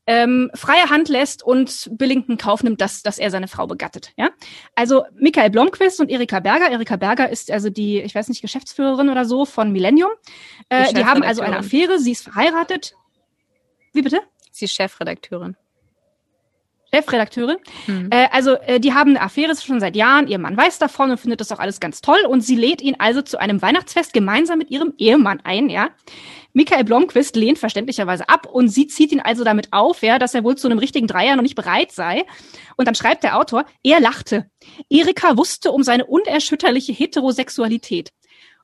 ähm, freie Hand lässt und billigenden Kauf nimmt, dass, dass er seine Frau begattet. Ja, also Michael Blomqvist und Erika Berger. Erika Berger ist also die, ich weiß nicht, Geschäftsführerin oder so von Millennium. Äh, die, die haben also eine Affäre. Sie ist verheiratet. Wie bitte? Sie ist Chefredakteurin. Chefredakteurin. Mhm. Äh, also äh, die haben eine Affäre schon seit Jahren. Ihr Mann weiß davon und findet das auch alles ganz toll. Und sie lädt ihn also zu einem Weihnachtsfest gemeinsam mit ihrem Ehemann ein. Ja, Michael Blomqvist lehnt verständlicherweise ab und sie zieht ihn also damit auf, ja, dass er wohl zu einem richtigen Dreier noch nicht bereit sei. Und dann schreibt der Autor, er lachte. Erika wusste um seine unerschütterliche Heterosexualität.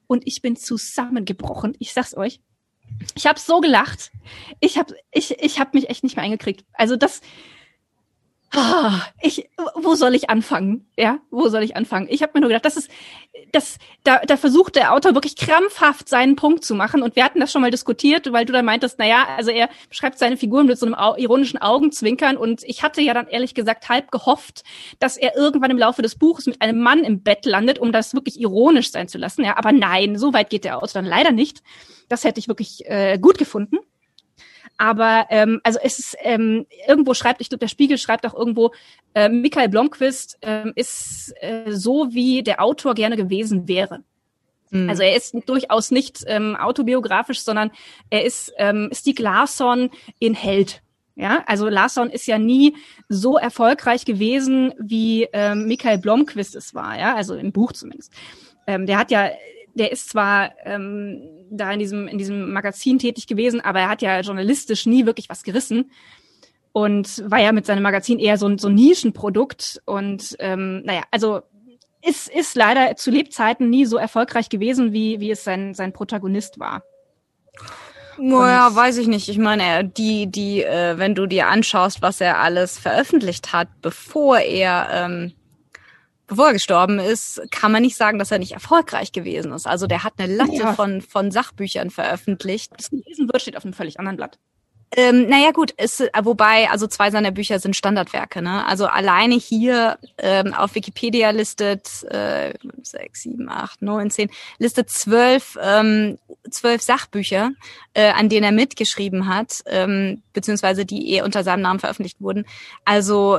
Und ich bin zusammengebrochen. Ich sag's euch. Ich habe so gelacht. Ich habe ich, ich hab mich echt nicht mehr eingekriegt. Also das, ich, wo soll ich anfangen? Ja, wo soll ich anfangen? Ich habe mir nur gedacht, das ist, das, da, da versucht der Autor wirklich krampfhaft seinen Punkt zu machen. Und wir hatten das schon mal diskutiert, weil du dann meintest, na ja, also er beschreibt seine Figuren mit so einem ironischen Augenzwinkern. Und ich hatte ja dann ehrlich gesagt halb gehofft, dass er irgendwann im Laufe des Buches mit einem Mann im Bett landet, um das wirklich ironisch sein zu lassen. Ja, aber nein, so weit geht der Autor dann leider nicht. Das hätte ich wirklich äh, gut gefunden. Aber ähm, also es ist ähm, irgendwo schreibt, ich glaube, der Spiegel schreibt auch irgendwo, äh, Michael Blomqvist ähm, ist äh, so, wie der Autor gerne gewesen wäre. Mhm. Also er ist durchaus nicht ähm, autobiografisch, sondern er ist ähm, Stieg Larsson in Held. Ja, also Larsson ist ja nie so erfolgreich gewesen, wie ähm, Michael Blomqvist es war, ja, also im Buch zumindest. Ähm, der hat ja, der ist zwar ähm, da in diesem, in diesem Magazin tätig gewesen, aber er hat ja journalistisch nie wirklich was gerissen und war ja mit seinem Magazin eher so, ein so ein Nischenprodukt. Und ähm, naja, also ist, ist leider zu Lebzeiten nie so erfolgreich gewesen, wie, wie es sein, sein Protagonist war. Naja, weiß ich nicht. Ich meine, die, die, äh, wenn du dir anschaust, was er alles veröffentlicht hat, bevor er, ähm, bevor er gestorben ist, kann man nicht sagen, dass er nicht erfolgreich gewesen ist. Also der hat eine Latte ja. von, von Sachbüchern veröffentlicht. Das gelesen wird, steht auf einem völlig anderen Blatt. Ähm, naja gut, ist, äh, wobei, also zwei seiner Bücher sind Standardwerke. Ne? Also alleine hier ähm, auf Wikipedia listet äh, sechs, sieben, acht, neun, zehn, listet zwölf, ähm, zwölf Sachbücher, äh, an denen er mitgeschrieben hat, ähm, beziehungsweise die eh unter seinem Namen veröffentlicht wurden. Also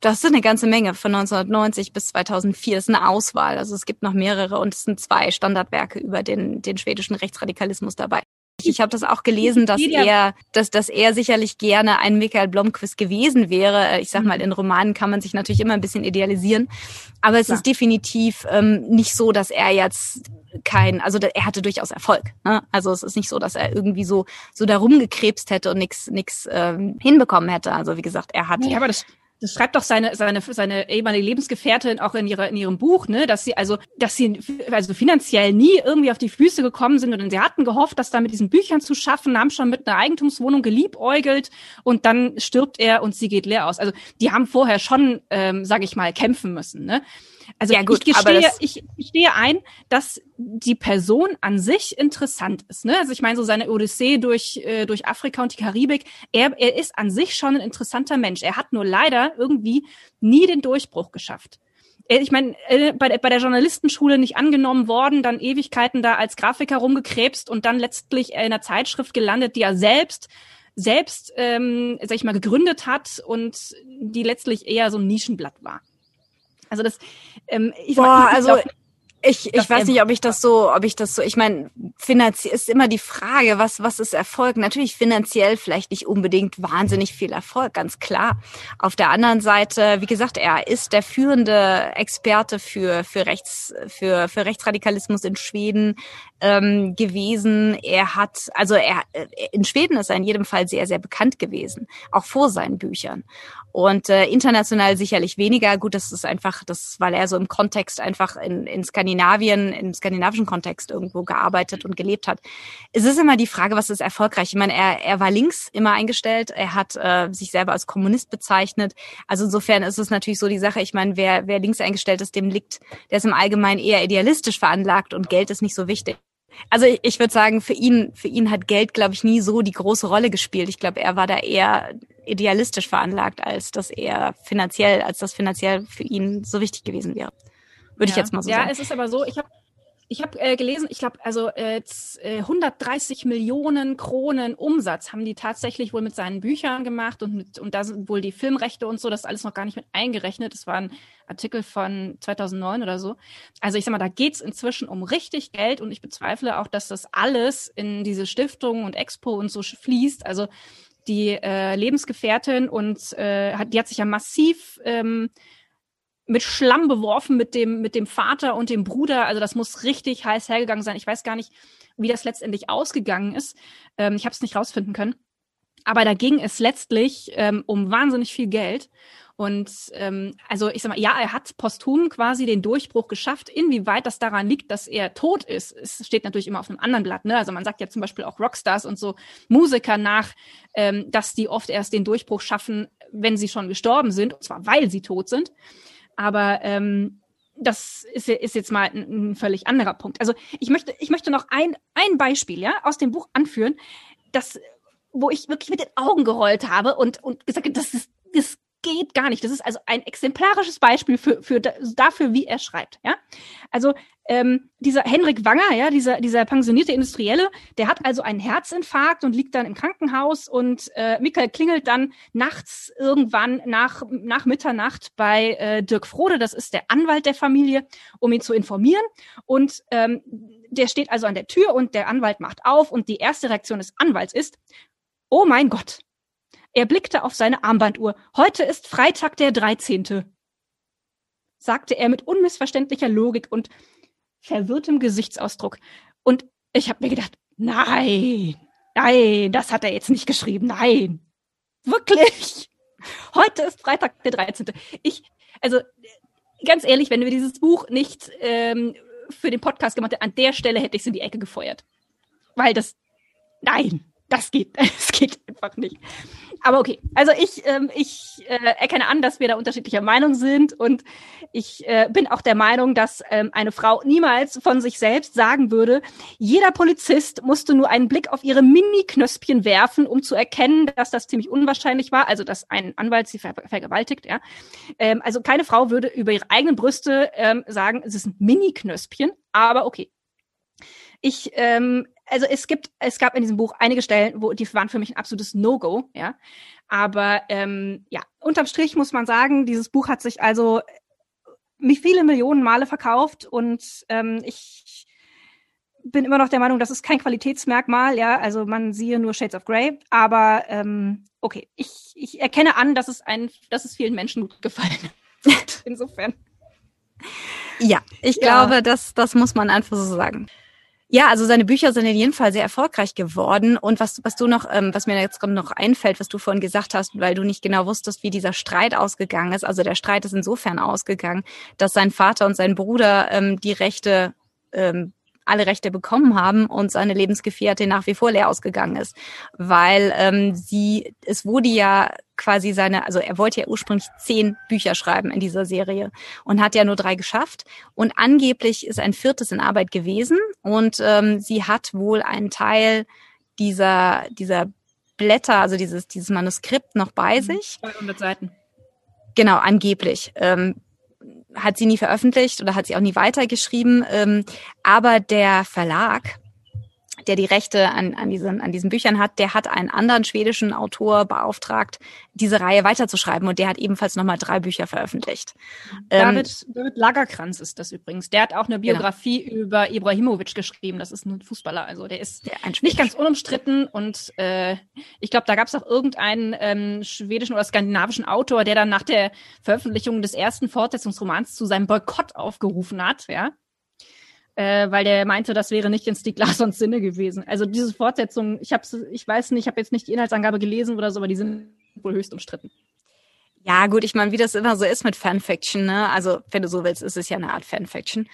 das sind eine ganze Menge von 1990 bis 2004. Das ist eine Auswahl. Also es gibt noch mehrere und es sind zwei Standardwerke über den, den schwedischen Rechtsradikalismus dabei. Ich habe das auch gelesen, dass er, dass, dass er sicherlich gerne ein Michael Blomqvist gewesen wäre. Ich sag mal, mhm. in Romanen kann man sich natürlich immer ein bisschen idealisieren, aber es Klar. ist definitiv ähm, nicht so, dass er jetzt kein, also er hatte durchaus Erfolg. Ne? Also es ist nicht so, dass er irgendwie so so darum gekrebst hätte und nichts nix ähm, hinbekommen hätte. Also wie gesagt, er hat. Ja, aber das das schreibt doch seine seine seine ehemalige Lebensgefährtin auch in ihrer in ihrem Buch, ne, dass sie also dass sie also finanziell nie irgendwie auf die Füße gekommen sind und sie hatten gehofft, das da mit diesen Büchern zu schaffen, haben schon mit einer Eigentumswohnung geliebäugelt und dann stirbt er und sie geht leer aus. Also die haben vorher schon, ähm, sage ich mal, kämpfen müssen, ne? Also ja, gut, ich, gestehe, ich gestehe ein, dass die Person an sich interessant ist. Ne? Also ich meine, so seine Odyssee durch, äh, durch Afrika und die Karibik, er, er ist an sich schon ein interessanter Mensch. Er hat nur leider irgendwie nie den Durchbruch geschafft ich meine, äh, bei, bei der Journalistenschule nicht angenommen worden, dann Ewigkeiten da als Grafiker rumgekrebst und dann letztlich in einer Zeitschrift gelandet, die er selbst selbst, ähm, sag ich mal, gegründet hat und die letztlich eher so ein Nischenblatt war. Also das, ähm, ich, Boah, ich, also glaub, ich, ich weiß nicht, ob ich das so, ob ich das so, ich meine, finanziell ist immer die Frage, was, was ist Erfolg? Natürlich finanziell vielleicht nicht unbedingt wahnsinnig viel Erfolg, ganz klar. Auf der anderen Seite, wie gesagt, er ist der führende Experte für, für Rechts, für, für Rechtsradikalismus in Schweden ähm, gewesen. Er hat, also er, in Schweden ist er in jedem Fall sehr, sehr bekannt gewesen, auch vor seinen Büchern. Und äh, international sicherlich weniger. Gut, das ist einfach, das, weil er so im Kontext einfach in, in Skandinavien, im skandinavischen Kontext irgendwo gearbeitet und gelebt hat. Es ist immer die Frage, was ist erfolgreich? Ich meine, er, er war links immer eingestellt, er hat äh, sich selber als Kommunist bezeichnet. Also insofern ist es natürlich so die Sache, ich meine, wer, wer links eingestellt ist, dem liegt, der ist im Allgemeinen eher idealistisch veranlagt und Geld ist nicht so wichtig. Also ich, ich würde sagen, für ihn, für ihn hat Geld, glaube ich, nie so die große Rolle gespielt. Ich glaube, er war da eher idealistisch veranlagt, als dass er finanziell, als das finanziell für ihn so wichtig gewesen wäre. Würde ja. ich jetzt mal so ja, sagen. Ja, es ist aber so, ich habe ich habe äh, gelesen, ich glaube, also äh, 130 äh, Millionen Kronen Umsatz haben die tatsächlich wohl mit seinen Büchern gemacht und mit, und da sind wohl die Filmrechte und so, das ist alles noch gar nicht mit eingerechnet. Das war ein Artikel von 2009 oder so. Also ich sag mal, da geht's inzwischen um richtig Geld und ich bezweifle auch, dass das alles in diese Stiftung und Expo und so fließt. Also die äh, Lebensgefährtin und äh, hat, die hat sich ja massiv ähm, mit Schlamm beworfen mit dem, mit dem Vater und dem Bruder. Also das muss richtig heiß hergegangen sein. Ich weiß gar nicht, wie das letztendlich ausgegangen ist. Ähm, ich habe es nicht rausfinden können. Aber da ging es letztlich ähm, um wahnsinnig viel Geld. Und ähm, also ich sag mal, ja, er hat posthum quasi den Durchbruch geschafft. Inwieweit das daran liegt, dass er tot ist, es steht natürlich immer auf einem anderen Blatt. Ne? Also man sagt ja zum Beispiel auch Rockstars und so Musiker nach, ähm, dass die oft erst den Durchbruch schaffen, wenn sie schon gestorben sind, und zwar weil sie tot sind. Aber ähm, das ist, ist jetzt mal ein, ein, völlig anderer Punkt. Also ich möchte, ich möchte noch ein, ein Beispiel ja, aus dem Buch anführen, das, wo ich wirklich mit den Augen gerollt habe und, und gesagt habe, das, ist, das geht gar nicht. Das ist also ein exemplarisches Beispiel für, für dafür, wie er schreibt. Ja, also ähm, dieser Henrik Wanger, ja, dieser dieser pensionierte Industrielle, der hat also einen Herzinfarkt und liegt dann im Krankenhaus und äh, Michael klingelt dann nachts irgendwann nach nach Mitternacht bei äh, Dirk Frode, das ist der Anwalt der Familie, um ihn zu informieren und ähm, der steht also an der Tür und der Anwalt macht auf und die erste Reaktion des Anwalts ist, oh mein Gott, er blickte auf seine Armbanduhr. Heute ist Freitag der 13., sagte er mit unmissverständlicher Logik und verwirrtem Gesichtsausdruck. Und ich habe mir gedacht, nein, nein, das hat er jetzt nicht geschrieben. Nein, wirklich. Heute ist Freitag der 13. Ich, also ganz ehrlich, wenn wir dieses Buch nicht ähm, für den Podcast gemacht hätten, an der Stelle hätte ich es in die Ecke gefeuert. Weil das, nein, das geht, es geht einfach nicht. Aber okay, also ich, ähm, ich äh, erkenne an, dass wir da unterschiedlicher Meinung sind und ich äh, bin auch der Meinung, dass ähm, eine Frau niemals von sich selbst sagen würde, jeder Polizist musste nur einen Blick auf ihre Mini-Knöspchen werfen, um zu erkennen, dass das ziemlich unwahrscheinlich war, also dass ein Anwalt sie ver vergewaltigt. Ja, ähm, also keine Frau würde über ihre eigenen Brüste ähm, sagen, es ist ein Mini-Knöspchen, aber okay. Ich ähm, also es gibt, es gab in diesem Buch einige Stellen, wo die waren für mich ein absolutes No-Go, ja. Aber ähm, ja, unterm Strich muss man sagen, dieses Buch hat sich also mich viele Millionen Male verkauft und ähm, ich bin immer noch der Meinung, das ist kein Qualitätsmerkmal, ja. Also man siehe nur Shades of Grey, aber ähm, okay, ich, ich erkenne an, dass es ein, dass es vielen Menschen gut gefallen hat. Insofern. Ja, ich ja. glaube, das, das muss man einfach so sagen. Ja, also seine Bücher sind in jedem Fall sehr erfolgreich geworden. Und was, was du noch, ähm, was mir jetzt noch einfällt, was du vorhin gesagt hast, weil du nicht genau wusstest, wie dieser Streit ausgegangen ist. Also der Streit ist insofern ausgegangen, dass sein Vater und sein Bruder ähm, die Rechte ähm, alle Rechte bekommen haben und seine Lebensgefährtin nach wie vor leer ausgegangen ist, weil ähm, sie, es wurde ja quasi seine, also er wollte ja ursprünglich zehn Bücher schreiben in dieser Serie und hat ja nur drei geschafft und angeblich ist ein viertes in Arbeit gewesen und ähm, sie hat wohl einen Teil dieser dieser Blätter, also dieses dieses Manuskript noch bei mhm. sich. 200 Seiten. Genau, angeblich. Ähm, hat sie nie veröffentlicht oder hat sie auch nie weitergeschrieben. Ähm, aber der Verlag der die Rechte an, an, diesen, an diesen Büchern hat, der hat einen anderen schwedischen Autor beauftragt, diese Reihe weiterzuschreiben und der hat ebenfalls nochmal drei Bücher veröffentlicht. David, ähm, David Lagerkranz ist das übrigens. Der hat auch eine genau. Biografie genau. über Ibrahimovic geschrieben. Das ist ein Fußballer, also der ist der nicht ganz unumstritten und äh, ich glaube, da gab es auch irgendeinen ähm, schwedischen oder skandinavischen Autor, der dann nach der Veröffentlichung des ersten Fortsetzungsromans zu seinem Boykott aufgerufen hat, ja äh, weil der meinte, das wäre nicht in Stieg Larsons Sinne gewesen. Also diese Fortsetzung, ich habe ich weiß nicht, ich habe jetzt nicht die Inhaltsangabe gelesen oder so, aber die sind wohl höchst umstritten. Ja, gut, ich meine, wie das immer so ist mit Fanfiction, ne? Also, wenn du so willst, ist es ja eine Art Fanfiction.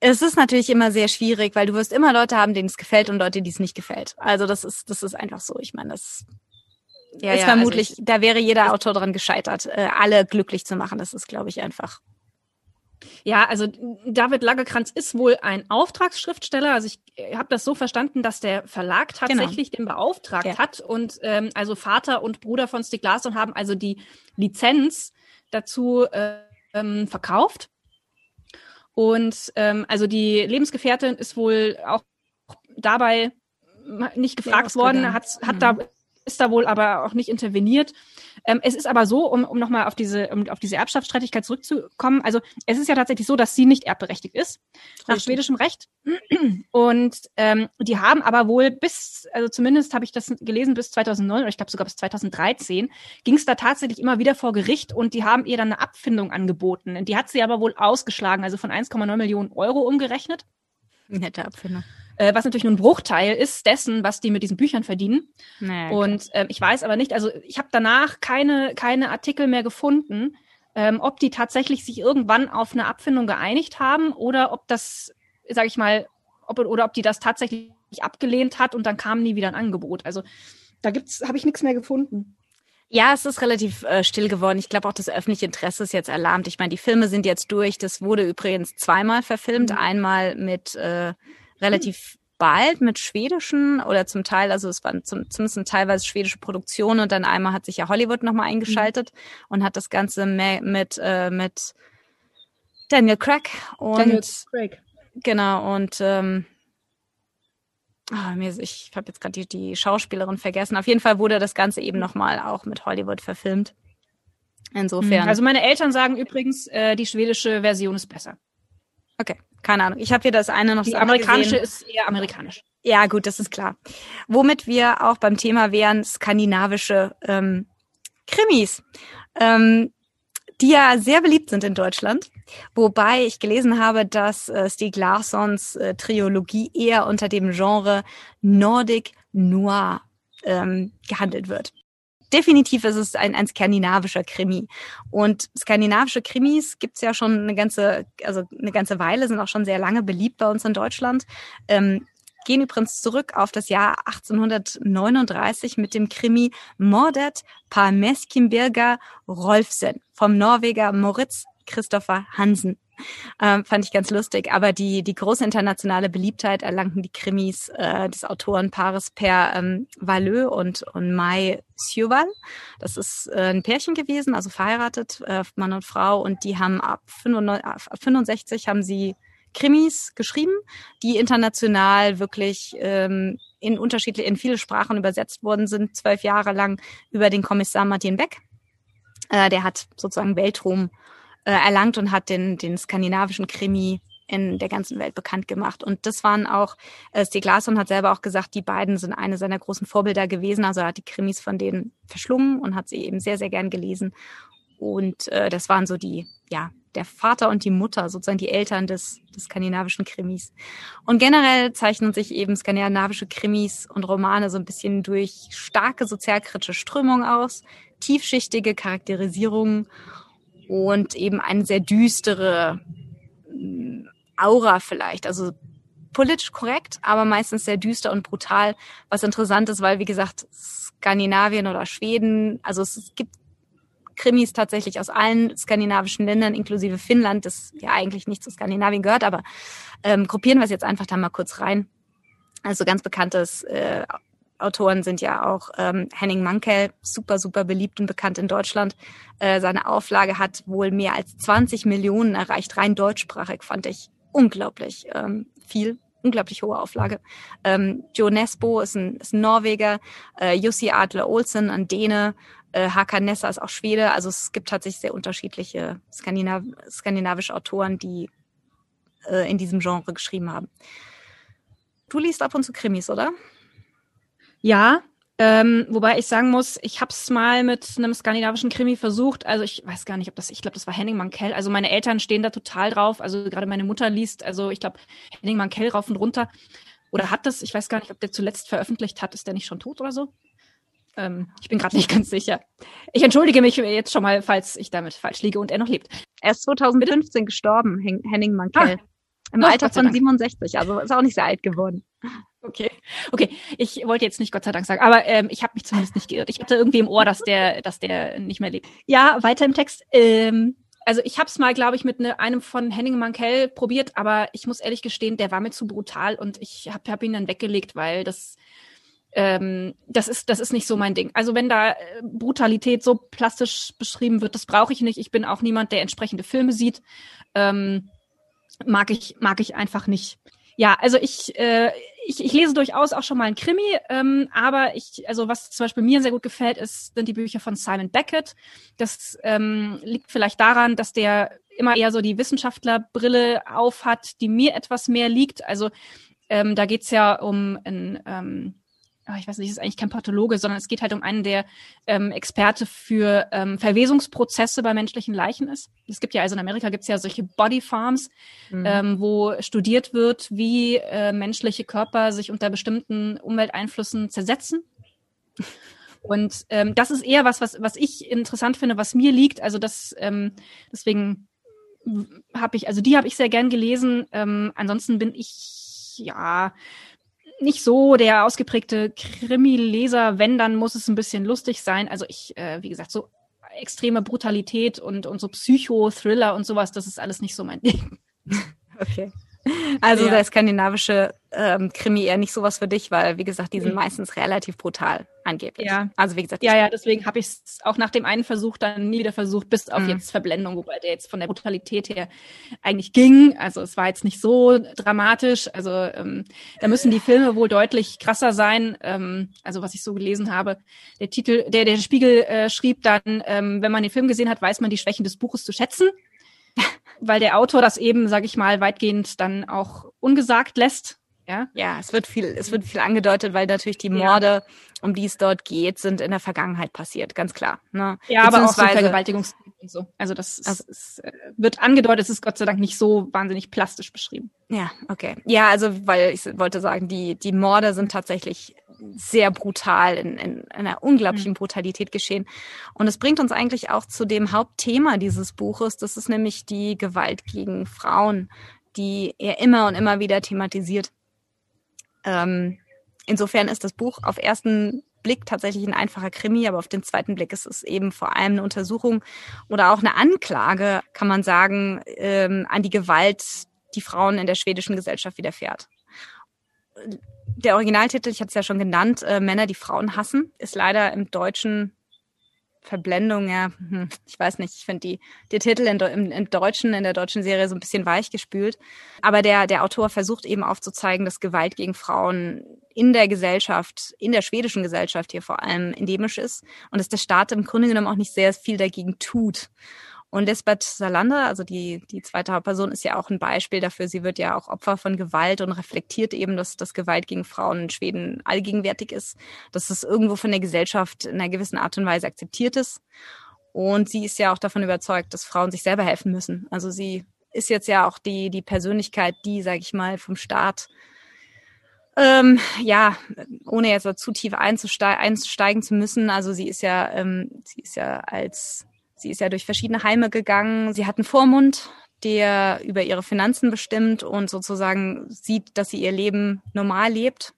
Es ist natürlich immer sehr schwierig, weil du wirst immer Leute haben, denen es gefällt und Leute, die es nicht gefällt. Also, das ist, das ist einfach so. Ich meine, das ja, ist ja, vermutlich, also ich, da wäre jeder Autor dran gescheitert, äh, alle glücklich zu machen. Das ist, glaube ich, einfach ja, also David Lagerkranz ist wohl ein Auftragsschriftsteller. Also ich äh, habe das so verstanden, dass der Verlag genau. tatsächlich genau. den beauftragt ja. hat und ähm, also Vater und Bruder von Stieg Larsson haben also die Lizenz dazu äh, ähm, verkauft. Und ähm, also die Lebensgefährtin ist wohl auch dabei nicht gefragt worden, hat, hat mhm. da ist da wohl aber auch nicht interveniert. Ähm, es ist aber so, um, um nochmal auf diese, um auf diese Erbschaftsstreitigkeit zurückzukommen, also es ist ja tatsächlich so, dass sie nicht erbberechtigt ist, nach Richtig. schwedischem Recht. Und ähm, die haben aber wohl bis, also zumindest habe ich das gelesen, bis 2009 oder ich glaube sogar bis 2013, ging es da tatsächlich immer wieder vor Gericht und die haben ihr dann eine Abfindung angeboten. Die hat sie aber wohl ausgeschlagen, also von 1,9 Millionen Euro umgerechnet. Nette Abfindung äh, was natürlich nur ein Bruchteil ist dessen, was die mit diesen Büchern verdienen. Naja, und äh, ich weiß aber nicht, also ich habe danach keine, keine Artikel mehr gefunden, ähm, ob die tatsächlich sich irgendwann auf eine Abfindung geeinigt haben oder ob das, sage ich mal, ob, oder ob die das tatsächlich abgelehnt hat und dann kam nie wieder ein Angebot. Also da gibt's, habe ich nichts mehr gefunden. Ja, es ist relativ äh, still geworden. Ich glaube auch, das öffentliche Interesse ist jetzt erlahmt. Ich meine, die Filme sind jetzt durch. Das wurde übrigens zweimal verfilmt. Mhm. Einmal mit äh, relativ bald mit schwedischen oder zum Teil, also es waren zum, zumindest teilweise schwedische Produktionen und dann einmal hat sich ja Hollywood nochmal eingeschaltet mhm. und hat das Ganze mit, äh, mit Daniel Craig und Daniel Craig. Genau, und ähm, Oh, mir, ich habe jetzt gerade die, die Schauspielerin vergessen. Auf jeden Fall wurde das Ganze eben nochmal auch mit Hollywood verfilmt. Insofern. Mhm. Also meine Eltern sagen übrigens, äh, die schwedische Version ist besser. Okay, keine Ahnung. Ich habe hier das eine noch Die amerikanische ist eher amerikanisch. Ja, gut, das ist klar. Womit wir auch beim Thema wären skandinavische ähm, Krimis, ähm, die ja sehr beliebt sind in Deutschland. Wobei ich gelesen habe, dass äh, Stieg Larssons äh, Trilogie eher unter dem Genre Nordic Noir ähm, gehandelt wird definitiv ist es ein, ein skandinavischer Krimi. Und skandinavische Krimis gibt's ja schon eine ganze, also eine ganze Weile, sind auch schon sehr lange beliebt bei uns in Deutschland. Ähm, gehen übrigens zurück auf das Jahr 1839 mit dem Krimi Mordet par Meskimberger Rolfsen vom Norweger Moritz Christopher Hansen. Ähm, fand ich ganz lustig. Aber die, die große internationale Beliebtheit erlangten die Krimis äh, des Autorenpaares Per ähm, Valleux und, und Mai Sjöwall. Das ist äh, ein Pärchen gewesen, also verheiratet, äh, Mann und Frau. Und die haben ab, 95, ab 65 haben sie Krimis geschrieben, die international wirklich ähm, in unterschiedliche, in viele Sprachen übersetzt worden sind, zwölf Jahre lang über den Kommissar Martin Beck. Äh, der hat sozusagen Weltruhm äh, erlangt und hat den, den skandinavischen Krimi in der ganzen Welt bekannt gemacht. Und das waren auch, äh, Stieg Larsson hat selber auch gesagt, die beiden sind eine seiner großen Vorbilder gewesen. Also er hat die Krimis von denen verschlungen und hat sie eben sehr, sehr gern gelesen. Und äh, das waren so die, ja, der Vater und die Mutter, sozusagen die Eltern des, des skandinavischen Krimis. Und generell zeichnen sich eben skandinavische Krimis und Romane so ein bisschen durch starke sozialkritische Strömungen aus, tiefschichtige Charakterisierungen und eben eine sehr düstere mm, Aura vielleicht. Also politisch korrekt, aber meistens sehr düster und brutal. Was interessant ist, weil, wie gesagt, Skandinavien oder Schweden, also es gibt Krimis tatsächlich aus allen skandinavischen Ländern, inklusive Finnland, das ja eigentlich nicht zu Skandinavien gehört, aber ähm, gruppieren wir es jetzt einfach da mal kurz rein. Also ganz bekanntes äh, Autoren sind ja auch ähm, Henning Mankell, super, super beliebt und bekannt in Deutschland. Äh, seine Auflage hat wohl mehr als 20 Millionen erreicht, rein deutschsprachig, fand ich unglaublich ähm, viel, unglaublich hohe Auflage. Ähm, Joe Nesbo ist ein, ist ein Norweger, äh, Jussi Adler Olsen, ein Däne, äh, Hakan Nessa ist auch Schwede. Also es gibt tatsächlich sehr unterschiedliche Skandinav skandinavische Autoren, die äh, in diesem Genre geschrieben haben. Du liest ab und zu Krimis, oder? Ja, ähm, wobei ich sagen muss, ich habe es mal mit einem skandinavischen Krimi versucht. Also ich weiß gar nicht, ob das, ich glaube, das war Henning Mankell. Also meine Eltern stehen da total drauf. Also gerade meine Mutter liest, also ich glaube, Henning Mankell rauf und runter. Oder hat das, ich weiß gar nicht, ob der zuletzt veröffentlicht hat. Ist der nicht schon tot oder so? Ähm, ich bin gerade nicht ganz sicher. Ich entschuldige mich jetzt schon mal, falls ich damit falsch liege und er noch lebt. Er ist 2015 Bitte? gestorben, Henning Mankell. Ah. Im Alter von 67, also ist auch nicht sehr alt geworden. Okay, okay. Ich wollte jetzt nicht Gott sei Dank sagen, aber ähm, ich habe mich zumindest nicht geirrt. Ich hatte irgendwie im Ohr, dass der, dass der nicht mehr lebt. Ja, weiter im Text. Ähm, also ich habe es mal, glaube ich, mit ne, einem von Henning Mankell probiert, aber ich muss ehrlich gestehen, der war mir zu brutal und ich habe hab ihn dann weggelegt, weil das ähm, das ist das ist nicht so mein Ding. Also wenn da äh, Brutalität so plastisch beschrieben wird, das brauche ich nicht. Ich bin auch niemand, der entsprechende Filme sieht. Ähm, mag ich mag ich einfach nicht. Ja, also ich, äh, ich, ich lese durchaus auch schon mal ein Krimi, ähm, aber ich, also was zum Beispiel mir sehr gut gefällt, ist, sind die Bücher von Simon Beckett. Das ähm, liegt vielleicht daran, dass der immer eher so die Wissenschaftlerbrille aufhat, die mir etwas mehr liegt. Also ähm, da geht's ja um ein ähm, ich weiß nicht, ist eigentlich kein Pathologe, sondern es geht halt um einen, der ähm, Experte für ähm, Verwesungsprozesse bei menschlichen Leichen ist. Es gibt ja, also in Amerika gibt es ja solche Body Farms, mhm. ähm, wo studiert wird, wie äh, menschliche Körper sich unter bestimmten Umwelteinflüssen zersetzen. Und ähm, das ist eher was, was, was ich interessant finde, was mir liegt. Also das, ähm, deswegen habe ich, also die habe ich sehr gern gelesen. Ähm, ansonsten bin ich ja nicht so der ausgeprägte Krimi-Leser. Wenn, dann muss es ein bisschen lustig sein. Also ich, äh, wie gesagt, so extreme Brutalität und, und so Psycho-Thriller und sowas, das ist alles nicht so mein Ding. Okay. Also ja. der skandinavische ähm, Krimi eher nicht sowas für dich, weil wie gesagt, die sind mhm. meistens relativ brutal angeblich. Ja. Also wie gesagt. Ja, ja, deswegen habe ich es auch nach dem einen Versuch dann nie wieder versucht, bis auf mhm. jetzt Verblendung, wobei der jetzt von der Brutalität her eigentlich ging. Also es war jetzt nicht so dramatisch. Also ähm, da müssen die Filme wohl deutlich krasser sein. Ähm, also was ich so gelesen habe. Der Titel, der der Spiegel äh, schrieb dann, ähm, wenn man den Film gesehen hat, weiß man die Schwächen des Buches zu schätzen weil der Autor das eben, sag ich mal, weitgehend dann auch ungesagt lässt. Ja, ja, es wird viel, es wird viel angedeutet, weil natürlich die Morde, ja. um die es dort geht, sind in der Vergangenheit passiert, ganz klar. Ne? Ja, aber auch so Vergewaltigungs und so. Also das also, ist, äh, wird angedeutet, es ist Gott sei Dank nicht so wahnsinnig plastisch beschrieben. Ja, okay. Ja, also weil ich wollte sagen, die die Morde sind tatsächlich sehr brutal, in, in einer unglaublichen mhm. Brutalität geschehen. Und es bringt uns eigentlich auch zu dem Hauptthema dieses Buches. Das ist nämlich die Gewalt gegen Frauen, die er immer und immer wieder thematisiert. Ähm, insofern ist das Buch auf ersten Blick tatsächlich ein einfacher Krimi, aber auf den zweiten Blick ist es eben vor allem eine Untersuchung oder auch eine Anklage, kann man sagen, ähm, an die Gewalt, die Frauen in der schwedischen Gesellschaft widerfährt der Originaltitel, ich hatte es ja schon genannt, äh, Männer, die Frauen hassen, ist leider im Deutschen Verblendung, ja, hm, ich weiß nicht, ich finde die, die Titel in, im, im Deutschen, in der deutschen Serie so ein bisschen weich gespült. Aber der, der Autor versucht eben aufzuzeigen, dass Gewalt gegen Frauen in der Gesellschaft, in der schwedischen Gesellschaft hier vor allem endemisch ist und dass der Staat im Grunde genommen auch nicht sehr viel dagegen tut. Und Lisbeth Salander, also die, die zweite Hauptperson, ist ja auch ein Beispiel dafür. Sie wird ja auch Opfer von Gewalt und reflektiert eben, dass, dass Gewalt gegen Frauen in Schweden allgegenwärtig ist, dass es irgendwo von der Gesellschaft in einer gewissen Art und Weise akzeptiert ist. Und sie ist ja auch davon überzeugt, dass Frauen sich selber helfen müssen. Also sie ist jetzt ja auch die, die Persönlichkeit, die, sage ich mal, vom Staat ähm, ja, ohne jetzt zu tief einzusteigen, einsteigen zu müssen. Also sie ist ja, ähm, sie ist ja als Sie ist ja durch verschiedene Heime gegangen. Sie hat einen Vormund, der über ihre Finanzen bestimmt und sozusagen sieht, dass sie ihr Leben normal lebt.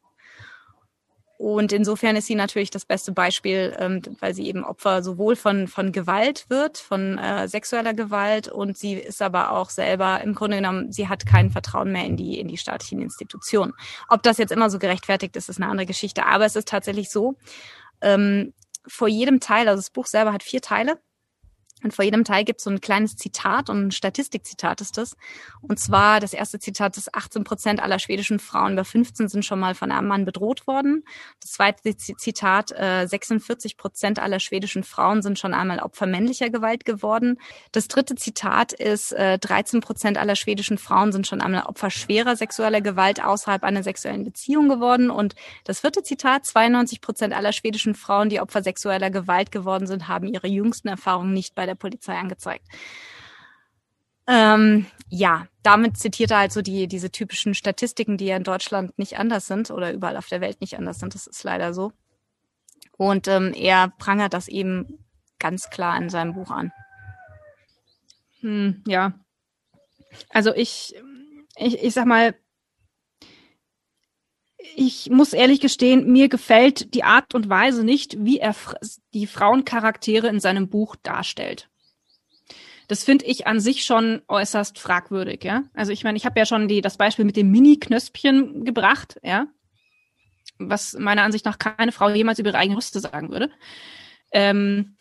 Und insofern ist sie natürlich das beste Beispiel, ähm, weil sie eben Opfer sowohl von, von Gewalt wird, von äh, sexueller Gewalt und sie ist aber auch selber im Grunde genommen, sie hat kein Vertrauen mehr in die, in die staatlichen Institutionen. Ob das jetzt immer so gerechtfertigt ist, ist eine andere Geschichte. Aber es ist tatsächlich so, ähm, vor jedem Teil, also das Buch selber hat vier Teile, und vor jedem Teil gibt es so ein kleines Zitat und ein Statistikzitat ist das. Und zwar das erste Zitat ist, 18 Prozent aller schwedischen Frauen über 15 sind schon mal von einem Mann bedroht worden. Das zweite Zitat, äh, 46 Prozent aller schwedischen Frauen sind schon einmal Opfer männlicher Gewalt geworden. Das dritte Zitat ist, äh, 13 Prozent aller schwedischen Frauen sind schon einmal Opfer schwerer sexueller Gewalt außerhalb einer sexuellen Beziehung geworden. Und das vierte Zitat, 92 Prozent aller schwedischen Frauen, die Opfer sexueller Gewalt geworden sind, haben ihre jüngsten Erfahrungen nicht bei der Polizei angezeigt. Ähm, ja, damit zitiert er halt so die, diese typischen Statistiken, die ja in Deutschland nicht anders sind oder überall auf der Welt nicht anders sind. Das ist leider so. Und ähm, er prangert das eben ganz klar in seinem Buch an. Hm, ja. Also ich, ich, ich sag mal, ich muss ehrlich gestehen, mir gefällt die Art und Weise nicht, wie er die Frauencharaktere in seinem Buch darstellt. Das finde ich an sich schon äußerst fragwürdig, ja. Also ich meine, ich habe ja schon die, das Beispiel mit dem Mini-Knöspchen gebracht, ja. Was meiner Ansicht nach keine Frau jemals über ihre eigene Rüste sagen würde. Ähm,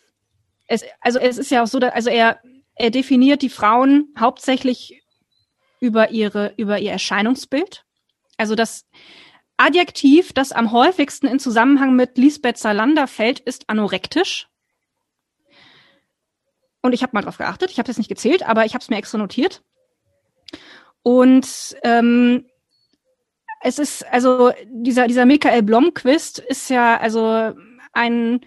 es, also es ist ja auch so, dass, also er, er definiert die Frauen hauptsächlich über ihre, über ihr Erscheinungsbild. Also das, Adjektiv, das am häufigsten in Zusammenhang mit Lisbeth Salander fällt, ist anorektisch. Und ich habe mal drauf geachtet. Ich habe das nicht gezählt, aber ich habe es mir extra notiert. Und ähm, es ist also dieser dieser Michael Blomquist ist ja also ein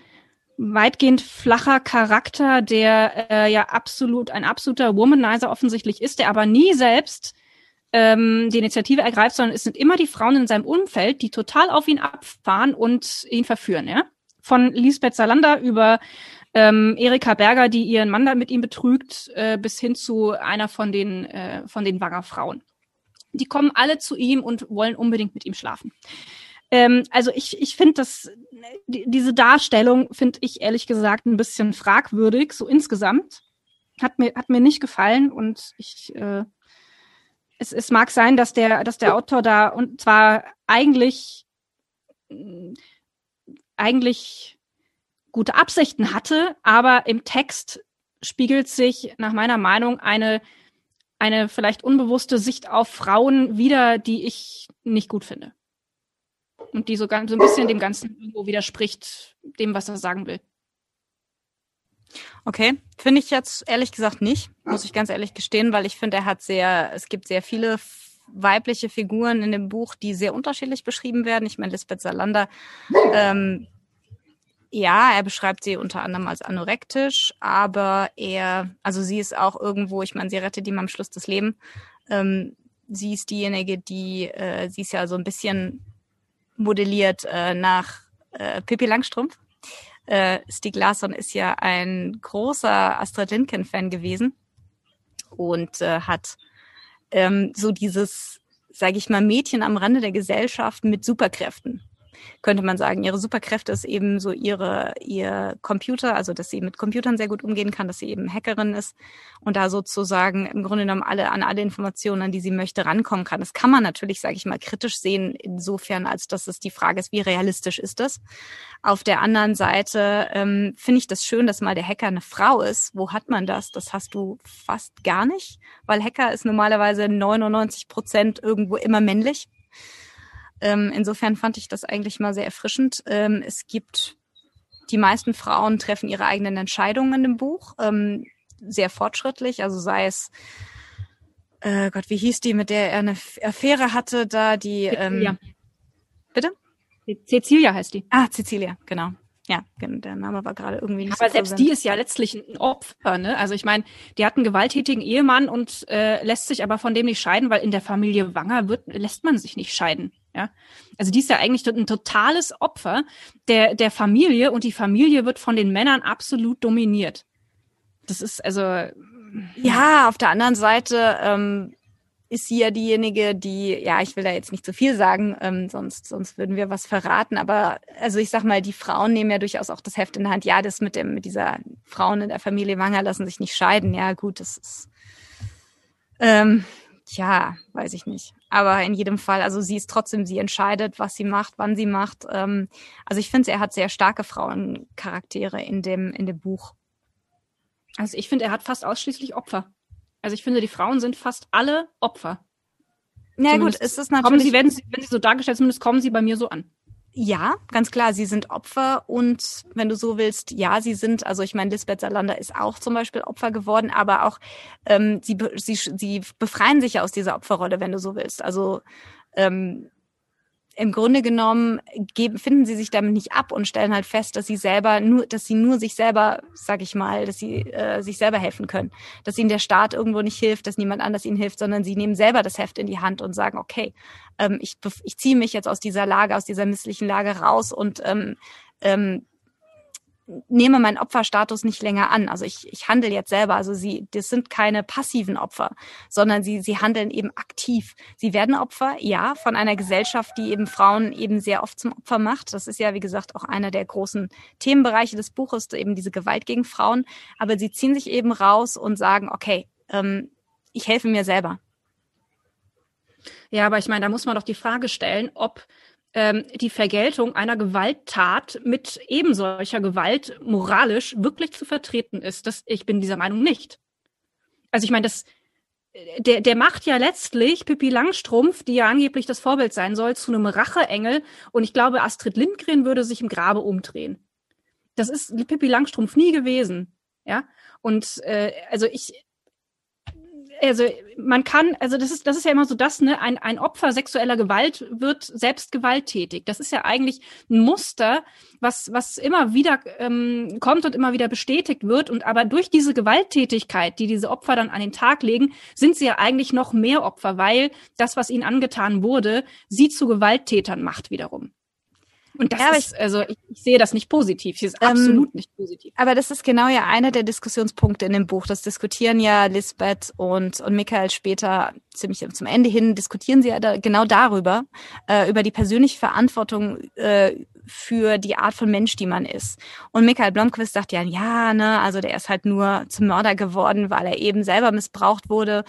weitgehend flacher Charakter, der äh, ja absolut ein absoluter Womanizer offensichtlich ist, der aber nie selbst ähm, die Initiative ergreift, sondern es sind immer die Frauen in seinem Umfeld, die total auf ihn abfahren und ihn verführen, ja. Von Lisbeth Salander über ähm, Erika Berger, die ihren Mann da mit ihm betrügt, äh, bis hin zu einer von den, äh, von den Wanger Frauen. Die kommen alle zu ihm und wollen unbedingt mit ihm schlafen. Ähm, also ich, ich finde das, die, diese Darstellung finde ich ehrlich gesagt ein bisschen fragwürdig, so insgesamt. Hat mir, hat mir nicht gefallen und ich äh, es, es mag sein, dass der, dass der Autor da und zwar eigentlich, eigentlich gute Absichten hatte, aber im Text spiegelt sich nach meiner Meinung eine, eine vielleicht unbewusste Sicht auf Frauen wieder, die ich nicht gut finde. Und die so, ganz, so ein bisschen dem Ganzen irgendwo widerspricht, dem, was er sagen will. Okay, finde ich jetzt ehrlich gesagt nicht, muss ich ganz ehrlich gestehen, weil ich finde, er hat sehr, es gibt sehr viele weibliche Figuren in dem Buch, die sehr unterschiedlich beschrieben werden. Ich meine, Lisbeth Salander, ähm, ja, er beschreibt sie unter anderem als anorektisch, aber er, also sie ist auch irgendwo, ich meine, sie rettet ihm am Schluss das Leben. Ähm, sie ist diejenige, die, äh, sie ist ja so ein bisschen modelliert äh, nach äh, Pippi Langstrumpf. Äh, Stieg Larsson ist ja ein großer Astrid Lindgren-Fan gewesen und äh, hat ähm, so dieses, sage ich mal, Mädchen am Rande der Gesellschaft mit Superkräften könnte man sagen. Ihre Superkräfte ist eben so ihre, ihr Computer, also dass sie mit Computern sehr gut umgehen kann, dass sie eben Hackerin ist und da sozusagen im Grunde genommen alle, an alle Informationen, an die sie möchte, rankommen kann. Das kann man natürlich, sage ich mal, kritisch sehen, insofern, als dass es die Frage ist, wie realistisch ist das? Auf der anderen Seite ähm, finde ich das schön, dass mal der Hacker eine Frau ist. Wo hat man das? Das hast du fast gar nicht, weil Hacker ist normalerweise 99 Prozent irgendwo immer männlich. Ähm, insofern fand ich das eigentlich mal sehr erfrischend. Ähm, es gibt, die meisten Frauen treffen ihre eigenen Entscheidungen in dem Buch, ähm, sehr fortschrittlich, also sei es äh, Gott, wie hieß die, mit der er eine Affäre hatte, da die ähm, Bitte? Cecilia heißt die. Ah, Cecilia, genau. Ja, der Name war gerade irgendwie nicht Aber so selbst die ist ja letztlich ein Opfer, ne? Also ich meine, die hat einen gewalttätigen Ehemann und äh, lässt sich aber von dem nicht scheiden, weil in der Familie Wanger wird, lässt man sich nicht scheiden. Ja, also die ist ja eigentlich ein totales Opfer der, der Familie und die Familie wird von den Männern absolut dominiert. Das ist also. Ja, auf der anderen Seite ähm, ist sie ja diejenige, die, ja, ich will da jetzt nicht zu viel sagen, ähm, sonst, sonst würden wir was verraten. Aber also ich sag mal, die Frauen nehmen ja durchaus auch das Heft in der Hand. Ja, das mit dem, mit dieser Frauen in der Familie Wanger lassen sich nicht scheiden. Ja, gut, das ist. Ähm, ja, weiß ich nicht. Aber in jedem Fall, also sie ist trotzdem, sie entscheidet, was sie macht, wann sie macht. Ähm, also ich finde, er hat sehr starke Frauencharaktere in dem, in dem Buch. Also ich finde, er hat fast ausschließlich Opfer. Also ich finde, die Frauen sind fast alle Opfer. Ja zumindest gut, ist es natürlich. Kommen sie, werden sie, wenn sie so dargestellt, zumindest kommen sie bei mir so an. Ja, ganz klar, sie sind Opfer und wenn du so willst, ja, sie sind, also ich meine, Lisbeth Salander ist auch zum Beispiel Opfer geworden, aber auch ähm, sie, sie, sie befreien sich ja aus dieser Opferrolle, wenn du so willst. Also ähm, im Grunde genommen geben, finden sie sich damit nicht ab und stellen halt fest, dass sie selber nur, dass sie nur sich selber, sag ich mal, dass sie äh, sich selber helfen können, dass ihnen der Staat irgendwo nicht hilft, dass niemand anders ihnen hilft, sondern sie nehmen selber das Heft in die Hand und sagen, okay, ähm, ich, ich ziehe mich jetzt aus dieser Lage, aus dieser misslichen Lage raus und ähm, ähm, nehme meinen Opferstatus nicht länger an. Also ich, ich handle jetzt selber. Also sie, das sind keine passiven Opfer, sondern sie, sie handeln eben aktiv. Sie werden Opfer, ja, von einer Gesellschaft, die eben Frauen eben sehr oft zum Opfer macht. Das ist ja, wie gesagt, auch einer der großen Themenbereiche des Buches, eben diese Gewalt gegen Frauen. Aber sie ziehen sich eben raus und sagen, okay, ähm, ich helfe mir selber. Ja, aber ich meine, da muss man doch die Frage stellen, ob ähm, die Vergeltung einer Gewalttat mit eben solcher Gewalt moralisch wirklich zu vertreten ist. Das, ich bin dieser Meinung nicht. Also ich meine, das, der, der macht ja letztlich Pippi Langstrumpf, die ja angeblich das Vorbild sein soll, zu einem Racheengel. Und ich glaube, Astrid Lindgren würde sich im Grabe umdrehen. Das ist Pippi Langstrumpf nie gewesen. Ja. Und äh, also ich, also man kann, also das ist, das ist ja immer so das, ne, ein, ein Opfer sexueller Gewalt wird selbst gewalttätig. Das ist ja eigentlich ein Muster, was, was immer wieder ähm, kommt und immer wieder bestätigt wird. Und aber durch diese Gewalttätigkeit, die diese Opfer dann an den Tag legen, sind sie ja eigentlich noch mehr Opfer, weil das, was ihnen angetan wurde, sie zu Gewalttätern macht wiederum. Und das ja, ist, also ich, ich, sehe das nicht positiv. Sie ist ähm, absolut nicht positiv. Aber das ist genau ja einer der Diskussionspunkte in dem Buch. Das diskutieren ja Lisbeth und, und Michael später ziemlich zum Ende hin, diskutieren sie ja da, genau darüber, äh, über die persönliche Verantwortung äh, für die Art von Mensch, die man ist. Und Michael Blomqvist sagt ja, ja, ne, also der ist halt nur zum Mörder geworden, weil er eben selber missbraucht wurde.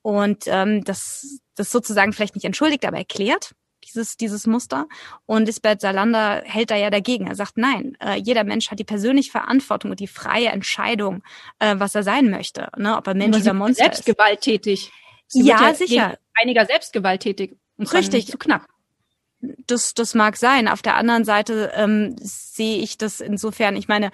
Und ähm, das, das sozusagen vielleicht nicht entschuldigt, aber erklärt dieses, dieses Muster. Und Lisbeth Salander hält da ja dagegen. Er sagt, nein, äh, jeder Mensch hat die persönliche Verantwortung und die freie Entscheidung, äh, was er sein möchte, ne? ob er Mensch oder Monster selbst ist. gewalttätig. Sie ja, ja sicher. Einiger selbstgewalttätig. Und Richtig. Zu knapp. Das, das mag sein. Auf der anderen Seite ähm, sehe ich das insofern, ich meine,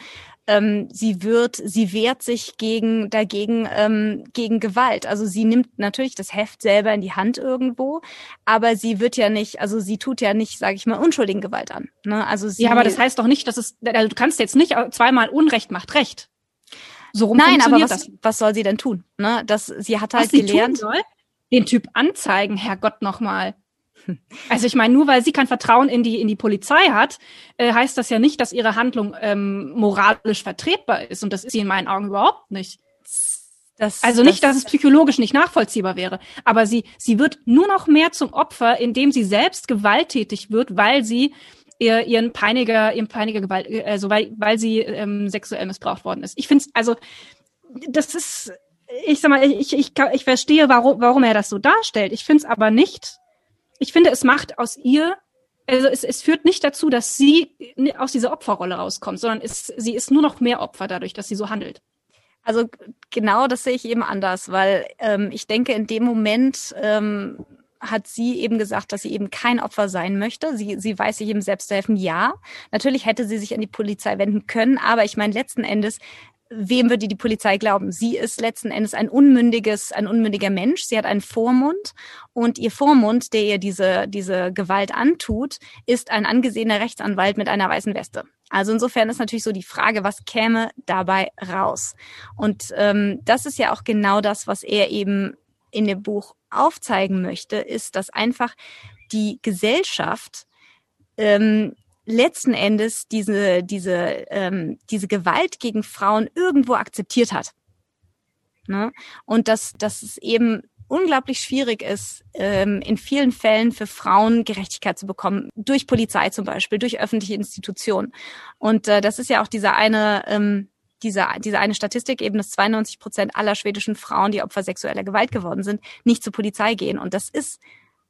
ähm, sie wird, sie wehrt sich gegen dagegen ähm, gegen Gewalt. Also sie nimmt natürlich das Heft selber in die Hand irgendwo, aber sie wird ja nicht, also sie tut ja nicht, sage ich mal, unschuldigen Gewalt an. Ne? Also sie, ja, aber das heißt doch nicht, dass es, also du kannst jetzt nicht zweimal Unrecht macht Recht. So rum Nein, aber was, das. was soll sie denn tun? Ne? Das, sie hat halt was gelernt. Sie tun soll? Den Typ anzeigen, Herrgott nochmal. Also ich meine, nur weil sie kein Vertrauen in die in die Polizei hat, äh, heißt das ja nicht, dass ihre Handlung ähm, moralisch vertretbar ist. Und das ist sie in meinen Augen überhaupt nicht. Das, also nicht, das, dass es psychologisch nicht nachvollziehbar wäre, aber sie sie wird nur noch mehr zum Opfer, indem sie selbst gewalttätig wird, weil sie ihr, ihren Peiniger ihren Peiniger Gewalt, also weil weil sie ähm, sexuell missbraucht worden ist. Ich finde also das ist ich sag mal, ich, ich, ich verstehe, warum, warum er das so darstellt. Ich finde es aber nicht ich finde, es macht aus ihr, also es, es führt nicht dazu, dass sie aus dieser Opferrolle rauskommt, sondern es, sie ist nur noch mehr Opfer dadurch, dass sie so handelt. Also genau das sehe ich eben anders, weil ähm, ich denke, in dem Moment ähm, hat sie eben gesagt, dass sie eben kein Opfer sein möchte. Sie, sie weiß sich eben selbst zu helfen, ja. Natürlich hätte sie sich an die Polizei wenden können, aber ich meine, letzten Endes wem würde die Polizei glauben? Sie ist letzten Endes ein unmündiges, ein unmündiger Mensch. Sie hat einen Vormund und ihr Vormund, der ihr diese, diese Gewalt antut, ist ein angesehener Rechtsanwalt mit einer weißen Weste. Also insofern ist natürlich so die Frage, was käme dabei raus? Und ähm, das ist ja auch genau das, was er eben in dem Buch aufzeigen möchte, ist, dass einfach die Gesellschaft ähm, letzten Endes diese, diese, ähm, diese Gewalt gegen Frauen irgendwo akzeptiert hat. Ne? Und dass, dass es eben unglaublich schwierig ist, ähm, in vielen Fällen für Frauen Gerechtigkeit zu bekommen, durch Polizei zum Beispiel, durch öffentliche Institutionen. Und äh, das ist ja auch dieser eine, ähm, diese, diese eine Statistik eben, dass 92 Prozent aller schwedischen Frauen, die Opfer sexueller Gewalt geworden sind, nicht zur Polizei gehen. Und das ist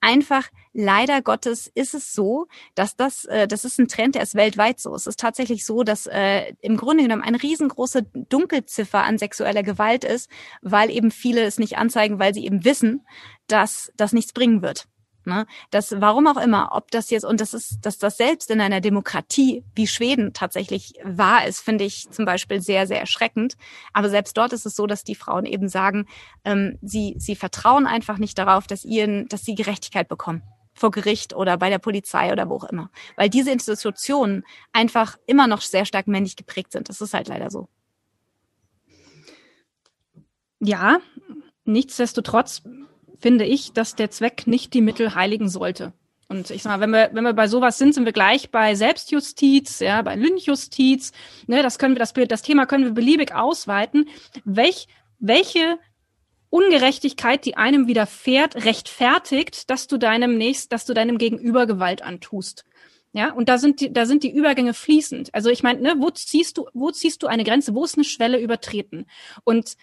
einfach leider Gottes ist es so, dass das, äh, das ist ein Trend, der ist weltweit so. Es ist tatsächlich so, dass äh, im Grunde genommen eine riesengroße Dunkelziffer an sexueller Gewalt ist, weil eben viele es nicht anzeigen, weil sie eben wissen, dass das nichts bringen wird. Ne? Das, warum auch immer, ob das jetzt, und das ist, dass das selbst in einer Demokratie wie Schweden tatsächlich wahr ist, finde ich zum Beispiel sehr, sehr erschreckend. Aber selbst dort ist es so, dass die Frauen eben sagen, ähm, sie, sie vertrauen einfach nicht darauf, dass ihren, dass sie Gerechtigkeit bekommen vor Gericht oder bei der Polizei oder wo auch immer. Weil diese Institutionen einfach immer noch sehr stark männlich geprägt sind. Das ist halt leider so. Ja, nichtsdestotrotz finde ich, dass der Zweck nicht die Mittel heiligen sollte. Und ich sag mal, wenn wir, wenn wir bei sowas sind, sind wir gleich bei Selbstjustiz, ja, bei Lynchjustiz. Ne, das können wir, das, das Thema können wir beliebig ausweiten. Welch, welche Ungerechtigkeit, die einem widerfährt, rechtfertigt, dass du deinem nächst, dass du deinem Gegenüber Gewalt antust. Ja, und da sind die, da sind die Übergänge fließend. Also ich meine, ne, wo ziehst du, wo ziehst du eine Grenze? Wo ist eine Schwelle übertreten? Und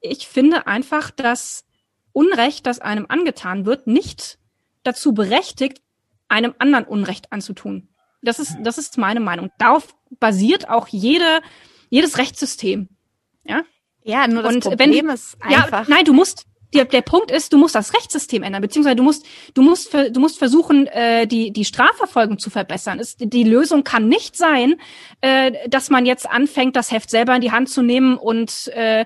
ich finde einfach, dass Unrecht, das einem angetan wird, nicht dazu berechtigt, einem anderen Unrecht anzutun. Das ist, das ist meine Meinung. Darauf basiert auch jede, jedes Rechtssystem. Ja? Ja, nur das Und Problem wenn, ist einfach. Ja, nein, du musst, der, der Punkt ist, du musst das Rechtssystem ändern, beziehungsweise du musst, du musst, du musst versuchen, äh, die, die Strafverfolgung zu verbessern. Es, die Lösung kann nicht sein, äh, dass man jetzt anfängt, das Heft selber in die Hand zu nehmen und äh,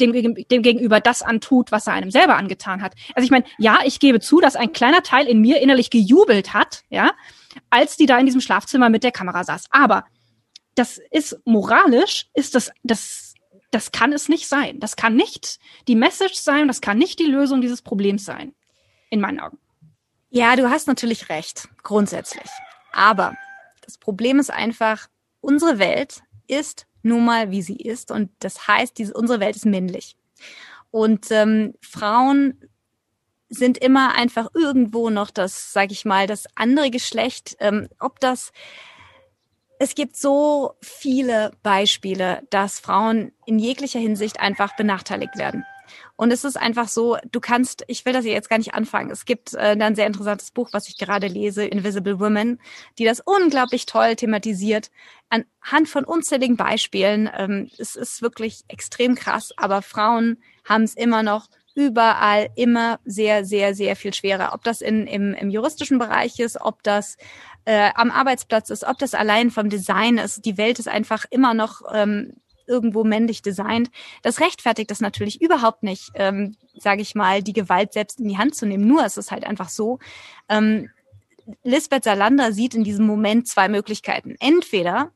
dem, dem Gegenüber das antut, was er einem selber angetan hat. Also ich meine, ja, ich gebe zu, dass ein kleiner Teil in mir innerlich gejubelt hat, ja, als die da in diesem Schlafzimmer mit der Kamera saß. Aber das ist moralisch, ist das, das, das kann es nicht sein. Das kann nicht die Message sein, das kann nicht die Lösung dieses Problems sein. In meinen Augen. Ja, du hast natürlich recht, grundsätzlich. Aber das Problem ist einfach, unsere Welt ist nun mal, wie sie ist. Und das heißt, diese, unsere Welt ist männlich. Und ähm, Frauen sind immer einfach irgendwo noch das, sag ich mal, das andere Geschlecht. Ähm, ob das es gibt so viele Beispiele, dass Frauen in jeglicher Hinsicht einfach benachteiligt werden. Und es ist einfach so, du kannst, ich will das jetzt gar nicht anfangen. Es gibt äh, ein sehr interessantes Buch, was ich gerade lese, Invisible Women, die das unglaublich toll thematisiert. Anhand von unzähligen Beispielen. Ähm, es ist wirklich extrem krass, aber Frauen haben es immer noch überall immer sehr, sehr, sehr viel schwerer. Ob das in, im, im juristischen Bereich ist, ob das äh, am Arbeitsplatz ist, ob das allein vom Design ist. Die Welt ist einfach immer noch ähm, irgendwo männlich designt. Das rechtfertigt das natürlich überhaupt nicht, ähm, sage ich mal, die Gewalt selbst in die Hand zu nehmen. Nur ist es halt einfach so. Ähm, Lisbeth Salander sieht in diesem Moment zwei Möglichkeiten. Entweder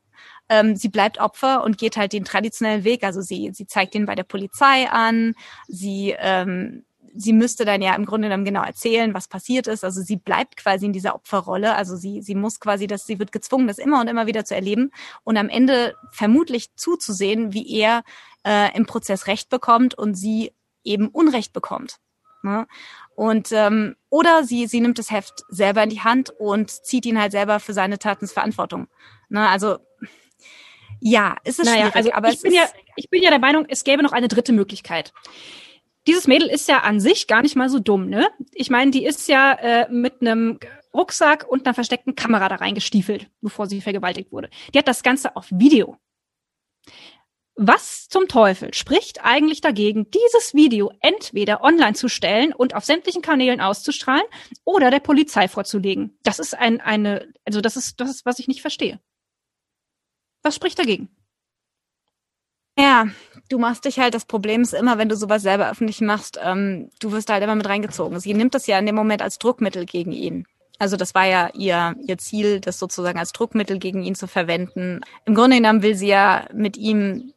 ähm, sie bleibt Opfer und geht halt den traditionellen Weg. Also sie, sie zeigt ihn bei der Polizei an, sie, ähm, sie müsste dann ja im Grunde genommen genau erzählen, was passiert ist. Also sie bleibt quasi in dieser Opferrolle. Also sie, sie muss quasi, dass sie wird gezwungen, das immer und immer wieder zu erleben und am Ende vermutlich zuzusehen, wie er äh, im Prozess Recht bekommt und sie eben Unrecht bekommt. Ne? Und ähm, oder sie sie nimmt das Heft selber in die Hand und zieht ihn halt selber für seine Taten Verantwortung. Ne? Also ja, ist es naja, schwierig, also aber ich bin ja ich bin ja der Meinung, es gäbe noch eine dritte Möglichkeit. Dieses Mädel ist ja an sich gar nicht mal so dumm, ne? Ich meine, die ist ja äh, mit einem Rucksack und einer versteckten Kamera da reingestiefelt, bevor sie vergewaltigt wurde. Die hat das Ganze auf Video. Was zum Teufel spricht eigentlich dagegen, dieses Video entweder online zu stellen und auf sämtlichen Kanälen auszustrahlen oder der Polizei vorzulegen? Das ist ein, eine, also das ist, das ist, was ich nicht verstehe. Was spricht dagegen? Ja, du machst dich halt, das Problem ist immer, wenn du sowas selber öffentlich machst, ähm, du wirst halt immer mit reingezogen. Sie nimmt das ja in dem Moment als Druckmittel gegen ihn. Also das war ja ihr, ihr Ziel, das sozusagen als Druckmittel gegen ihn zu verwenden. Im Grunde genommen will sie ja mit ihm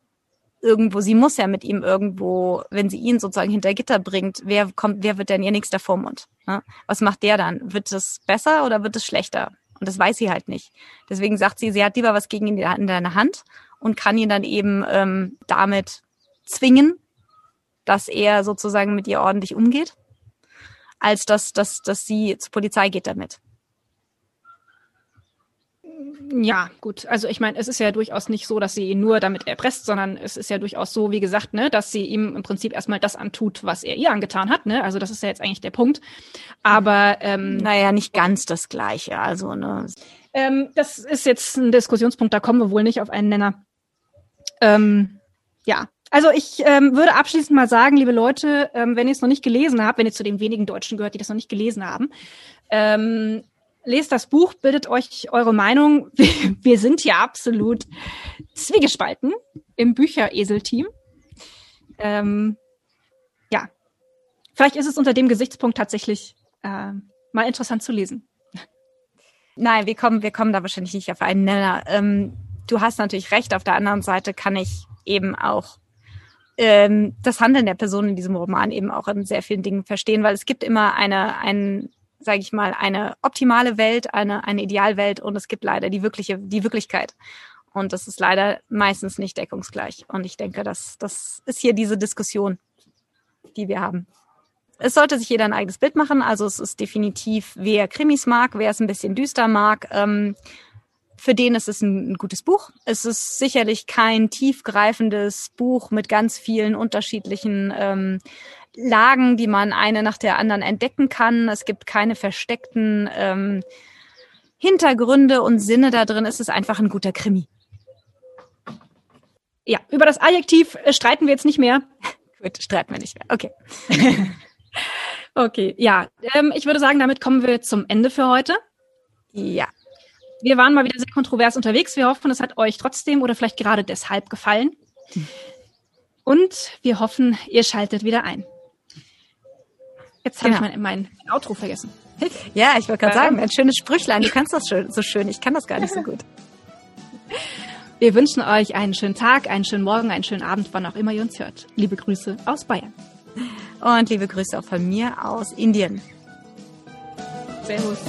irgendwo, sie muss ja mit ihm irgendwo, wenn sie ihn sozusagen hinter Gitter bringt, wer kommt, wer wird denn ihr nächster Vormund? Ne? Was macht der dann? Wird es besser oder wird es schlechter? Und das weiß sie halt nicht. Deswegen sagt sie, sie hat lieber was gegen ihn in der Hand und kann ihn dann eben ähm, damit zwingen, dass er sozusagen mit ihr ordentlich umgeht, als dass, dass, dass sie zur Polizei geht damit. Ja, gut. Also ich meine, es ist ja durchaus nicht so, dass sie ihn nur damit erpresst, sondern es ist ja durchaus so, wie gesagt, ne, dass sie ihm im Prinzip erstmal das antut, was er ihr angetan hat. Ne? Also das ist ja jetzt eigentlich der Punkt. Aber ähm, naja, nicht ganz das Gleiche. Also ne. Ähm, das ist jetzt ein Diskussionspunkt, da kommen wir wohl nicht auf einen Nenner. Ähm, ja, also ich ähm, würde abschließend mal sagen, liebe Leute, ähm, wenn ihr es noch nicht gelesen habt, wenn ihr zu den wenigen Deutschen gehört, die das noch nicht gelesen haben, ähm, lest das Buch, bildet euch eure Meinung. Wir sind ja absolut zwiegespalten im Bücheresel-Team. Ähm, ja, vielleicht ist es unter dem Gesichtspunkt tatsächlich äh, mal interessant zu lesen. Nein, wir kommen, wir kommen da wahrscheinlich nicht auf einen Nenner. Ähm, du hast natürlich recht. Auf der anderen Seite kann ich eben auch ähm, das Handeln der Person in diesem Roman eben auch in sehr vielen Dingen verstehen, weil es gibt immer eine, ein, sage ich mal, eine optimale Welt, eine, eine Idealwelt und es gibt leider die wirkliche, die Wirklichkeit. Und das ist leider meistens nicht deckungsgleich. Und ich denke, das, das ist hier diese Diskussion, die wir haben. Es sollte sich jeder ein eigenes Bild machen. Also es ist definitiv, wer Krimis mag, wer es ein bisschen düster mag. Ähm, für den ist es ein, gutes Buch. Es ist sicherlich kein tiefgreifendes Buch mit ganz vielen unterschiedlichen ähm, Lagen, die man eine nach der anderen entdecken kann. Es gibt keine versteckten ähm, Hintergründe und Sinne da drin. Es ist einfach ein guter Krimi. Ja, über das Adjektiv äh, streiten wir jetzt nicht mehr. Gut, streiten wir nicht mehr. Okay. okay, ja. Ähm, ich würde sagen, damit kommen wir zum Ende für heute. Ja. Wir waren mal wieder sehr kontrovers unterwegs. Wir hoffen, es hat euch trotzdem oder vielleicht gerade deshalb gefallen. Und wir hoffen, ihr schaltet wieder ein. Jetzt habe genau. ich mein, mein, Outro vergessen. Ja, ich wollte gerade sagen, ein schönes Sprüchlein. Du kannst das schön, so schön. Ich kann das gar nicht so gut. Wir wünschen euch einen schönen Tag, einen schönen Morgen, einen schönen Abend, wann auch immer ihr uns hört. Liebe Grüße aus Bayern. Und liebe Grüße auch von mir aus Indien. Servus.